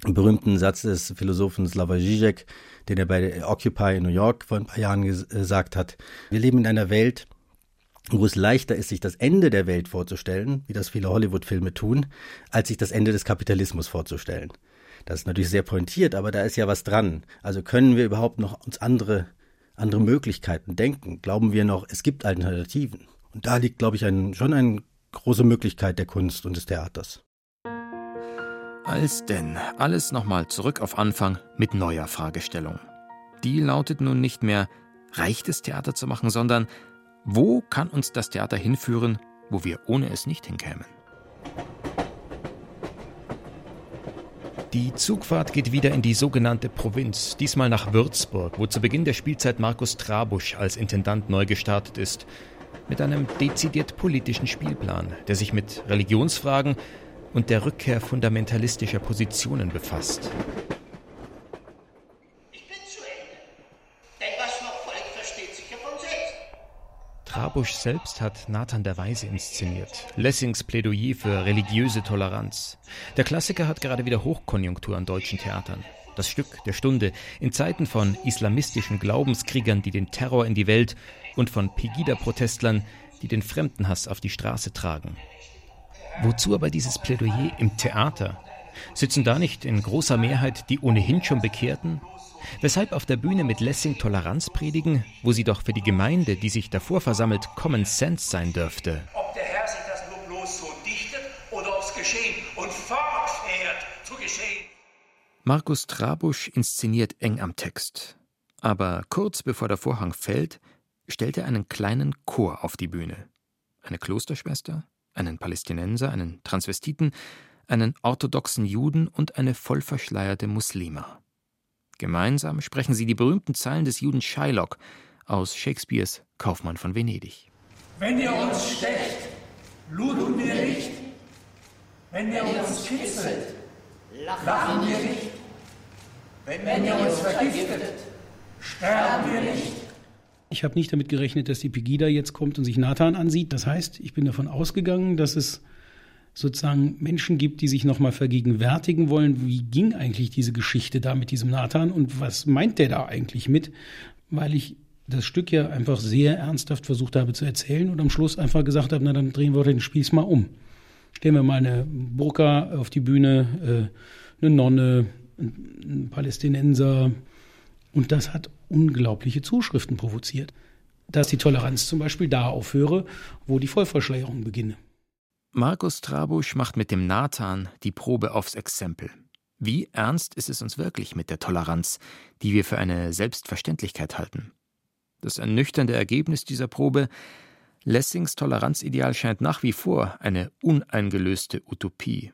berühmten Satz des Philosophen Slavoj Žižek, den er bei Occupy in New York vor ein paar Jahren gesagt hat. Wir leben in einer Welt, wo es leichter ist, sich das Ende der Welt vorzustellen, wie das viele Hollywood-Filme tun, als sich das Ende des Kapitalismus vorzustellen. Das ist natürlich sehr pointiert, aber da ist ja was dran. Also können wir überhaupt noch uns andere, andere Möglichkeiten denken? Glauben wir noch, es gibt Alternativen? Und da liegt, glaube ich, ein, schon eine große Möglichkeit der Kunst und des Theaters. Als denn alles nochmal zurück auf Anfang mit neuer Fragestellung. Die lautet nun nicht mehr, reicht es Theater zu machen, sondern wo kann uns das Theater hinführen, wo wir ohne es nicht hinkämen? Die Zugfahrt geht wieder in die sogenannte Provinz, diesmal nach Würzburg, wo zu Beginn der Spielzeit Markus Trabusch als Intendant neu gestartet ist. Mit einem dezidiert politischen Spielplan, der sich mit Religionsfragen und der Rückkehr fundamentalistischer Positionen befasst. Trabusch selbst hat Nathan der Weise inszeniert. Lessings Plädoyer für religiöse Toleranz. Der Klassiker hat gerade wieder Hochkonjunktur an deutschen Theatern. Das Stück der Stunde in Zeiten von islamistischen Glaubenskriegern, die den Terror in die Welt und von Pegida-Protestlern, die den Fremdenhass auf die Straße tragen. Wozu aber dieses Plädoyer im Theater? Sitzen da nicht in großer Mehrheit die ohnehin schon Bekehrten, Weshalb auf der Bühne mit Lessing Toleranz predigen, wo sie doch für die Gemeinde, die sich davor versammelt, Common Sense sein dürfte. Ob der Herr sich das nur bloß so dichtet oder ob's geschehen und fortfährt zu geschehen. Markus Trabusch inszeniert eng am Text. Aber kurz bevor der Vorhang fällt, stellt er einen kleinen Chor auf die Bühne. Eine Klosterschwester, einen Palästinenser, einen Transvestiten, einen orthodoxen Juden und eine vollverschleierte Muslima. Gemeinsam sprechen sie die berühmten Zeilen des Juden Shylock aus Shakespeares Kaufmann von Venedig. Wenn ihr uns stecht, bluten wir nicht. Wenn ihr uns kitzelt, lachen wir nicht. Wenn ihr uns vergiftet, sterben wir nicht. Ich habe nicht damit gerechnet, dass die Pegida jetzt kommt und sich Nathan ansieht. Das heißt, ich bin davon ausgegangen, dass es sozusagen Menschen gibt, die sich nochmal vergegenwärtigen wollen, wie ging eigentlich diese Geschichte da mit diesem Nathan und was meint der da eigentlich mit, weil ich das Stück ja einfach sehr ernsthaft versucht habe zu erzählen und am Schluss einfach gesagt habe, na dann drehen wir den Spieß mal um. Stellen wir mal eine Burka auf die Bühne, äh, eine Nonne, ein Palästinenser und das hat unglaubliche Zuschriften provoziert. Dass die Toleranz zum Beispiel da aufhöre, wo die Vollverschleierung beginne. Markus Trabusch macht mit dem Nathan die Probe aufs Exempel. Wie ernst ist es uns wirklich mit der Toleranz, die wir für eine Selbstverständlichkeit halten? Das ernüchternde Ergebnis dieser Probe Lessings Toleranzideal scheint nach wie vor eine uneingelöste Utopie.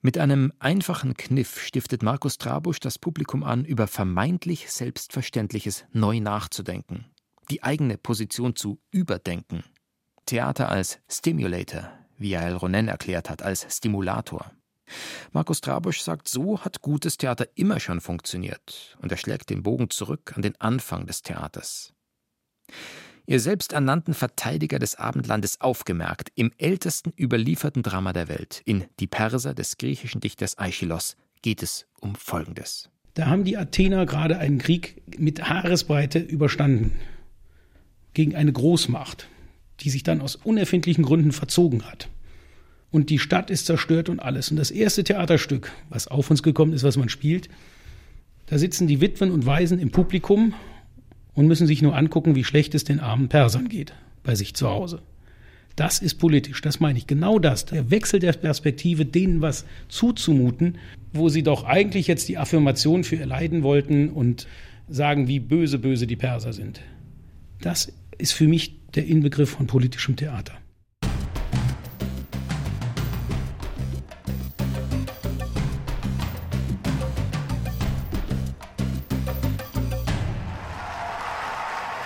Mit einem einfachen Kniff stiftet Markus Trabusch das Publikum an, über vermeintlich Selbstverständliches neu nachzudenken, die eigene Position zu überdenken. Theater als Stimulator, wie Yael Ronen erklärt hat, als Stimulator. Markus Trabusch sagt, so hat gutes Theater immer schon funktioniert, und er schlägt den Bogen zurück an den Anfang des Theaters. Ihr selbsternannten Verteidiger des Abendlandes aufgemerkt, im ältesten überlieferten Drama der Welt, in Die Perser des griechischen Dichters Aeschylos, geht es um Folgendes. Da haben die Athener gerade einen Krieg mit Haaresbreite überstanden gegen eine Großmacht die sich dann aus unerfindlichen Gründen verzogen hat. Und die Stadt ist zerstört und alles. Und das erste Theaterstück, was auf uns gekommen ist, was man spielt, da sitzen die Witwen und Waisen im Publikum und müssen sich nur angucken, wie schlecht es den armen Persern geht bei sich zu Hause. Das ist politisch, das meine ich. Genau das, der Wechsel der Perspektive, denen was zuzumuten, wo sie doch eigentlich jetzt die Affirmation für ihr Leiden wollten und sagen, wie böse, böse die Perser sind. Das ist für mich der Inbegriff von politischem Theater.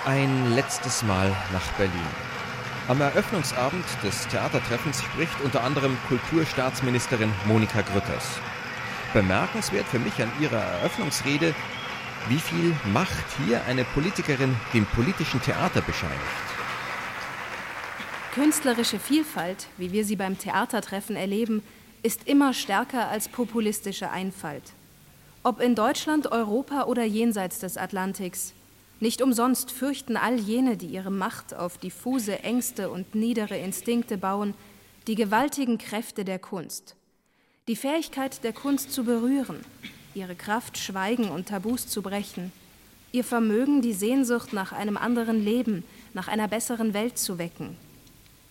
Ein letztes Mal nach Berlin. Am Eröffnungsabend des Theatertreffens spricht unter anderem Kulturstaatsministerin Monika Grütters. Bemerkenswert für mich an ihrer Eröffnungsrede, wie viel Macht hier eine Politikerin dem politischen Theater bescheinigt. Künstlerische Vielfalt, wie wir sie beim Theatertreffen erleben, ist immer stärker als populistische Einfalt. Ob in Deutschland, Europa oder jenseits des Atlantiks, nicht umsonst fürchten all jene, die ihre Macht auf diffuse Ängste und niedere Instinkte bauen, die gewaltigen Kräfte der Kunst. Die Fähigkeit der Kunst zu berühren, ihre Kraft, Schweigen und Tabus zu brechen, ihr Vermögen, die Sehnsucht nach einem anderen Leben, nach einer besseren Welt zu wecken,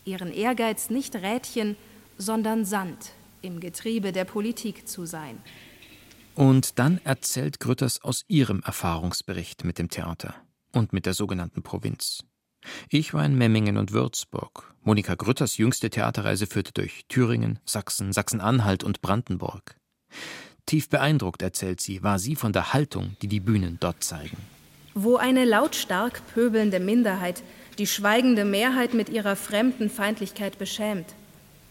ihren Ehrgeiz nicht Rädchen, sondern Sand im Getriebe der Politik zu sein. Und dann erzählt Grütters aus ihrem Erfahrungsbericht mit dem Theater und mit der sogenannten Provinz. Ich war in Memmingen und Würzburg. Monika Grütters jüngste Theaterreise führte durch Thüringen, Sachsen, Sachsen-Anhalt und Brandenburg. Tief beeindruckt, erzählt sie, war sie von der Haltung, die die Bühnen dort zeigen. Wo eine lautstark pöbelnde Minderheit die schweigende Mehrheit mit ihrer Fremdenfeindlichkeit beschämt,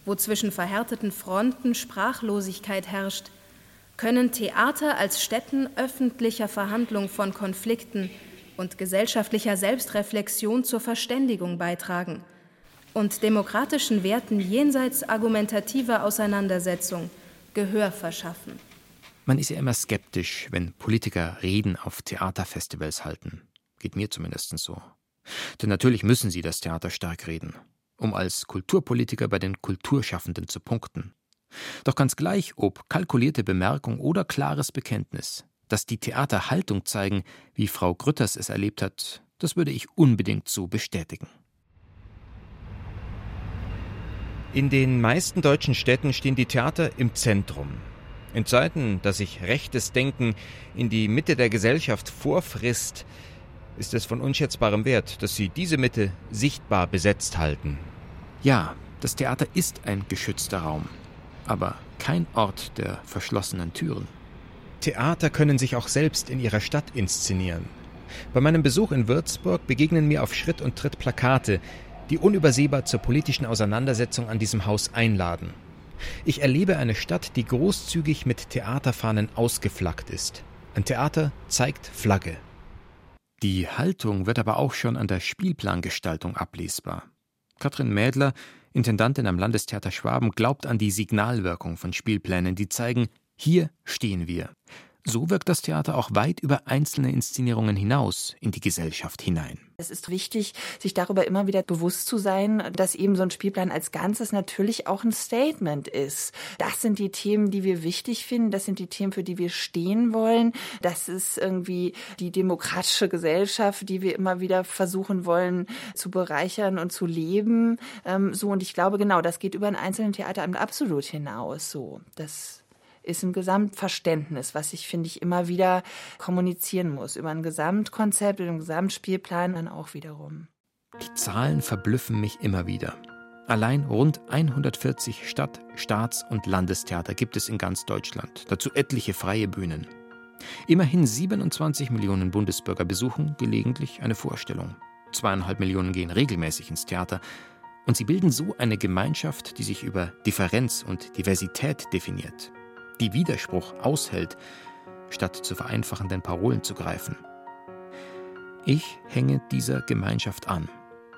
wo zwischen verhärteten Fronten Sprachlosigkeit herrscht, können Theater als Stätten öffentlicher Verhandlung von Konflikten und gesellschaftlicher Selbstreflexion zur Verständigung beitragen und demokratischen Werten jenseits argumentativer Auseinandersetzung Gehör verschaffen. Man ist ja immer skeptisch, wenn Politiker Reden auf Theaterfestivals halten. Geht mir zumindest so. Denn natürlich müssen sie das Theater stark reden, um als Kulturpolitiker bei den Kulturschaffenden zu punkten. Doch ganz gleich, ob kalkulierte Bemerkung oder klares Bekenntnis, dass die Theater Haltung zeigen, wie Frau Grütters es erlebt hat, das würde ich unbedingt so bestätigen. In den meisten deutschen Städten stehen die Theater im Zentrum. In Zeiten, dass sich rechtes Denken in die Mitte der Gesellschaft vorfrisst, ist es von unschätzbarem Wert, dass Sie diese Mitte sichtbar besetzt halten. Ja, das Theater ist ein geschützter Raum, aber kein Ort der verschlossenen Türen. Theater können sich auch selbst in ihrer Stadt inszenieren. Bei meinem Besuch in Würzburg begegnen mir auf Schritt und Tritt Plakate, die unübersehbar zur politischen Auseinandersetzung an diesem Haus einladen. Ich erlebe eine Stadt, die großzügig mit Theaterfahnen ausgeflaggt ist. Ein Theater zeigt Flagge. Die Haltung wird aber auch schon an der Spielplangestaltung ablesbar. Katrin Mädler, Intendantin am Landestheater Schwaben, glaubt an die Signalwirkung von Spielplänen, die zeigen, hier stehen wir. So wirkt das Theater auch weit über einzelne Inszenierungen hinaus in die Gesellschaft hinein. Es ist wichtig, sich darüber immer wieder bewusst zu sein, dass eben so ein Spielplan als Ganzes natürlich auch ein Statement ist. Das sind die Themen, die wir wichtig finden. Das sind die Themen, für die wir stehen wollen. Das ist irgendwie die demokratische Gesellschaft, die wir immer wieder versuchen wollen zu bereichern und zu leben. Ähm, so und ich glaube genau, das geht über ein einzelnes Theateramt absolut hinaus. So, das ist ein Gesamtverständnis, was ich, finde ich, immer wieder kommunizieren muss. Über ein Gesamtkonzept, über einen Gesamtspielplan dann auch wiederum. Die Zahlen verblüffen mich immer wieder. Allein rund 140 Stadt-, Staats- und Landestheater gibt es in ganz Deutschland, dazu etliche freie Bühnen. Immerhin 27 Millionen Bundesbürger besuchen gelegentlich eine Vorstellung. Zweieinhalb Millionen gehen regelmäßig ins Theater. Und sie bilden so eine Gemeinschaft, die sich über Differenz und Diversität definiert die Widerspruch aushält, statt zu vereinfachenden Parolen zu greifen. Ich hänge dieser Gemeinschaft an.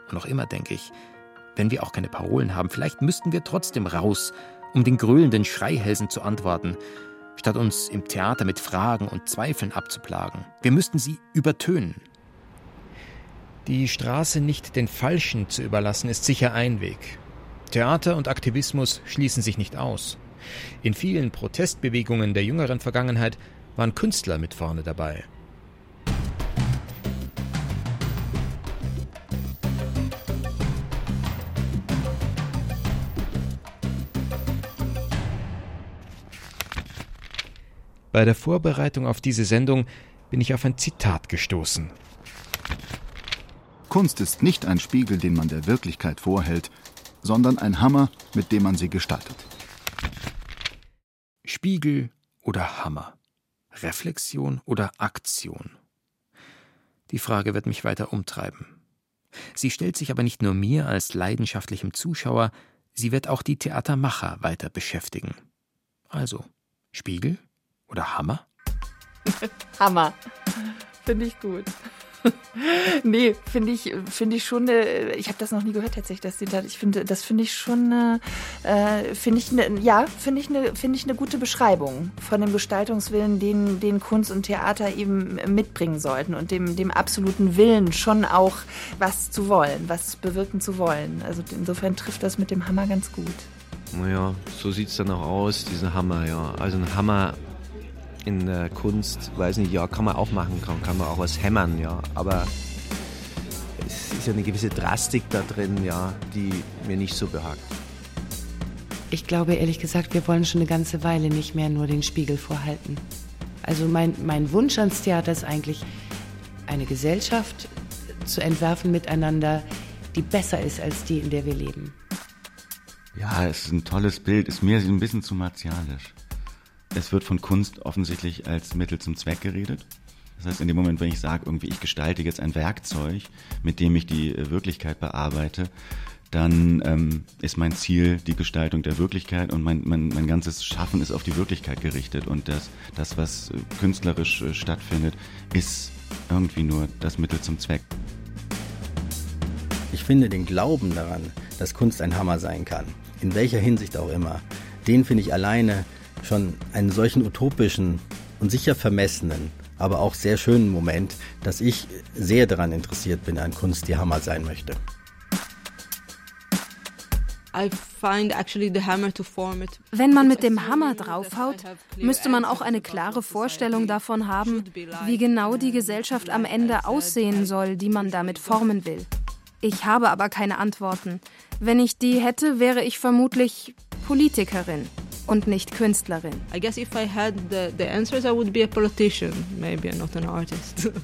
Und noch immer denke ich, wenn wir auch keine Parolen haben, vielleicht müssten wir trotzdem raus, um den gröhlenden Schreihälsen zu antworten, statt uns im Theater mit Fragen und Zweifeln abzuplagen. Wir müssten sie übertönen. Die Straße nicht den Falschen zu überlassen, ist sicher ein Weg. Theater und Aktivismus schließen sich nicht aus. In vielen Protestbewegungen der jüngeren Vergangenheit waren Künstler mit vorne dabei. Bei der Vorbereitung auf diese Sendung bin ich auf ein Zitat gestoßen. Kunst ist nicht ein Spiegel, den man der Wirklichkeit vorhält, sondern ein Hammer, mit dem man sie gestaltet. Spiegel oder Hammer? Reflexion oder Aktion? Die Frage wird mich weiter umtreiben. Sie stellt sich aber nicht nur mir als leidenschaftlichem Zuschauer, sie wird auch die Theatermacher weiter beschäftigen. Also, Spiegel oder Hammer? [LAUGHS] Hammer. Finde ich gut. [LAUGHS] nee, finde ich, finde ich schon, äh, ich habe das noch nie gehört tatsächlich, das. Ich finde, das finde ich schon, äh, finde ich, ne, ja, finde ich eine, finde ich eine gute Beschreibung von dem Gestaltungswillen, den, den Kunst und Theater eben mitbringen sollten und dem, dem absoluten Willen schon auch was zu wollen, was bewirken zu wollen. Also insofern trifft das mit dem Hammer ganz gut. Naja, so sieht es dann auch aus, diesen Hammer, ja. Also ein Hammer in der Kunst, weiß nicht, ja, kann man auch machen, kann, kann man auch was hämmern, ja, aber es ist ja eine gewisse Drastik da drin, ja, die mir nicht so behagt. Ich glaube ehrlich gesagt, wir wollen schon eine ganze Weile nicht mehr nur den Spiegel vorhalten. Also mein, mein Wunsch ans Theater ist eigentlich, eine Gesellschaft zu entwerfen miteinander, die besser ist als die, in der wir leben. Ja, es ist ein tolles Bild, ist mir ein bisschen zu martialisch. Es wird von Kunst offensichtlich als Mittel zum Zweck geredet. Das heißt, in dem Moment, wenn ich sage, irgendwie ich gestalte jetzt ein Werkzeug, mit dem ich die äh, Wirklichkeit bearbeite, dann ähm, ist mein Ziel die Gestaltung der Wirklichkeit und mein, mein, mein ganzes Schaffen ist auf die Wirklichkeit gerichtet. Und das, das was äh, künstlerisch äh, stattfindet, ist irgendwie nur das Mittel zum Zweck. Ich finde den Glauben daran, dass Kunst ein Hammer sein kann, in welcher Hinsicht auch immer, den finde ich alleine schon einen solchen utopischen und sicher vermessenen, aber auch sehr schönen Moment, dass ich sehr daran interessiert bin an Kunst, die Hammer sein möchte. Wenn man mit dem Hammer draufhaut, müsste man auch eine klare Vorstellung davon haben, wie genau die Gesellschaft am Ende aussehen soll, die man damit formen will. Ich habe aber keine Antworten. Wenn ich die hätte, wäre ich vermutlich Politikerin und nicht Künstlerin. I guess if I had the, the answers, I would be a politician, maybe not an artist. [LAUGHS]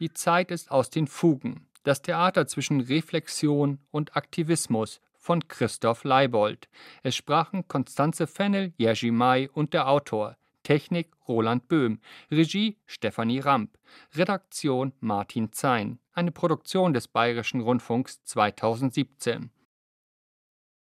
Die Zeit ist aus den Fugen. Das Theater zwischen Reflexion und Aktivismus von Christoph Leibold. Es sprachen Konstanze Fennel, Jerzy May und der Autor Technik Roland Böhm, Regie Stefanie Ramp, Redaktion Martin Zein, eine Produktion des Bayerischen Rundfunks 2017.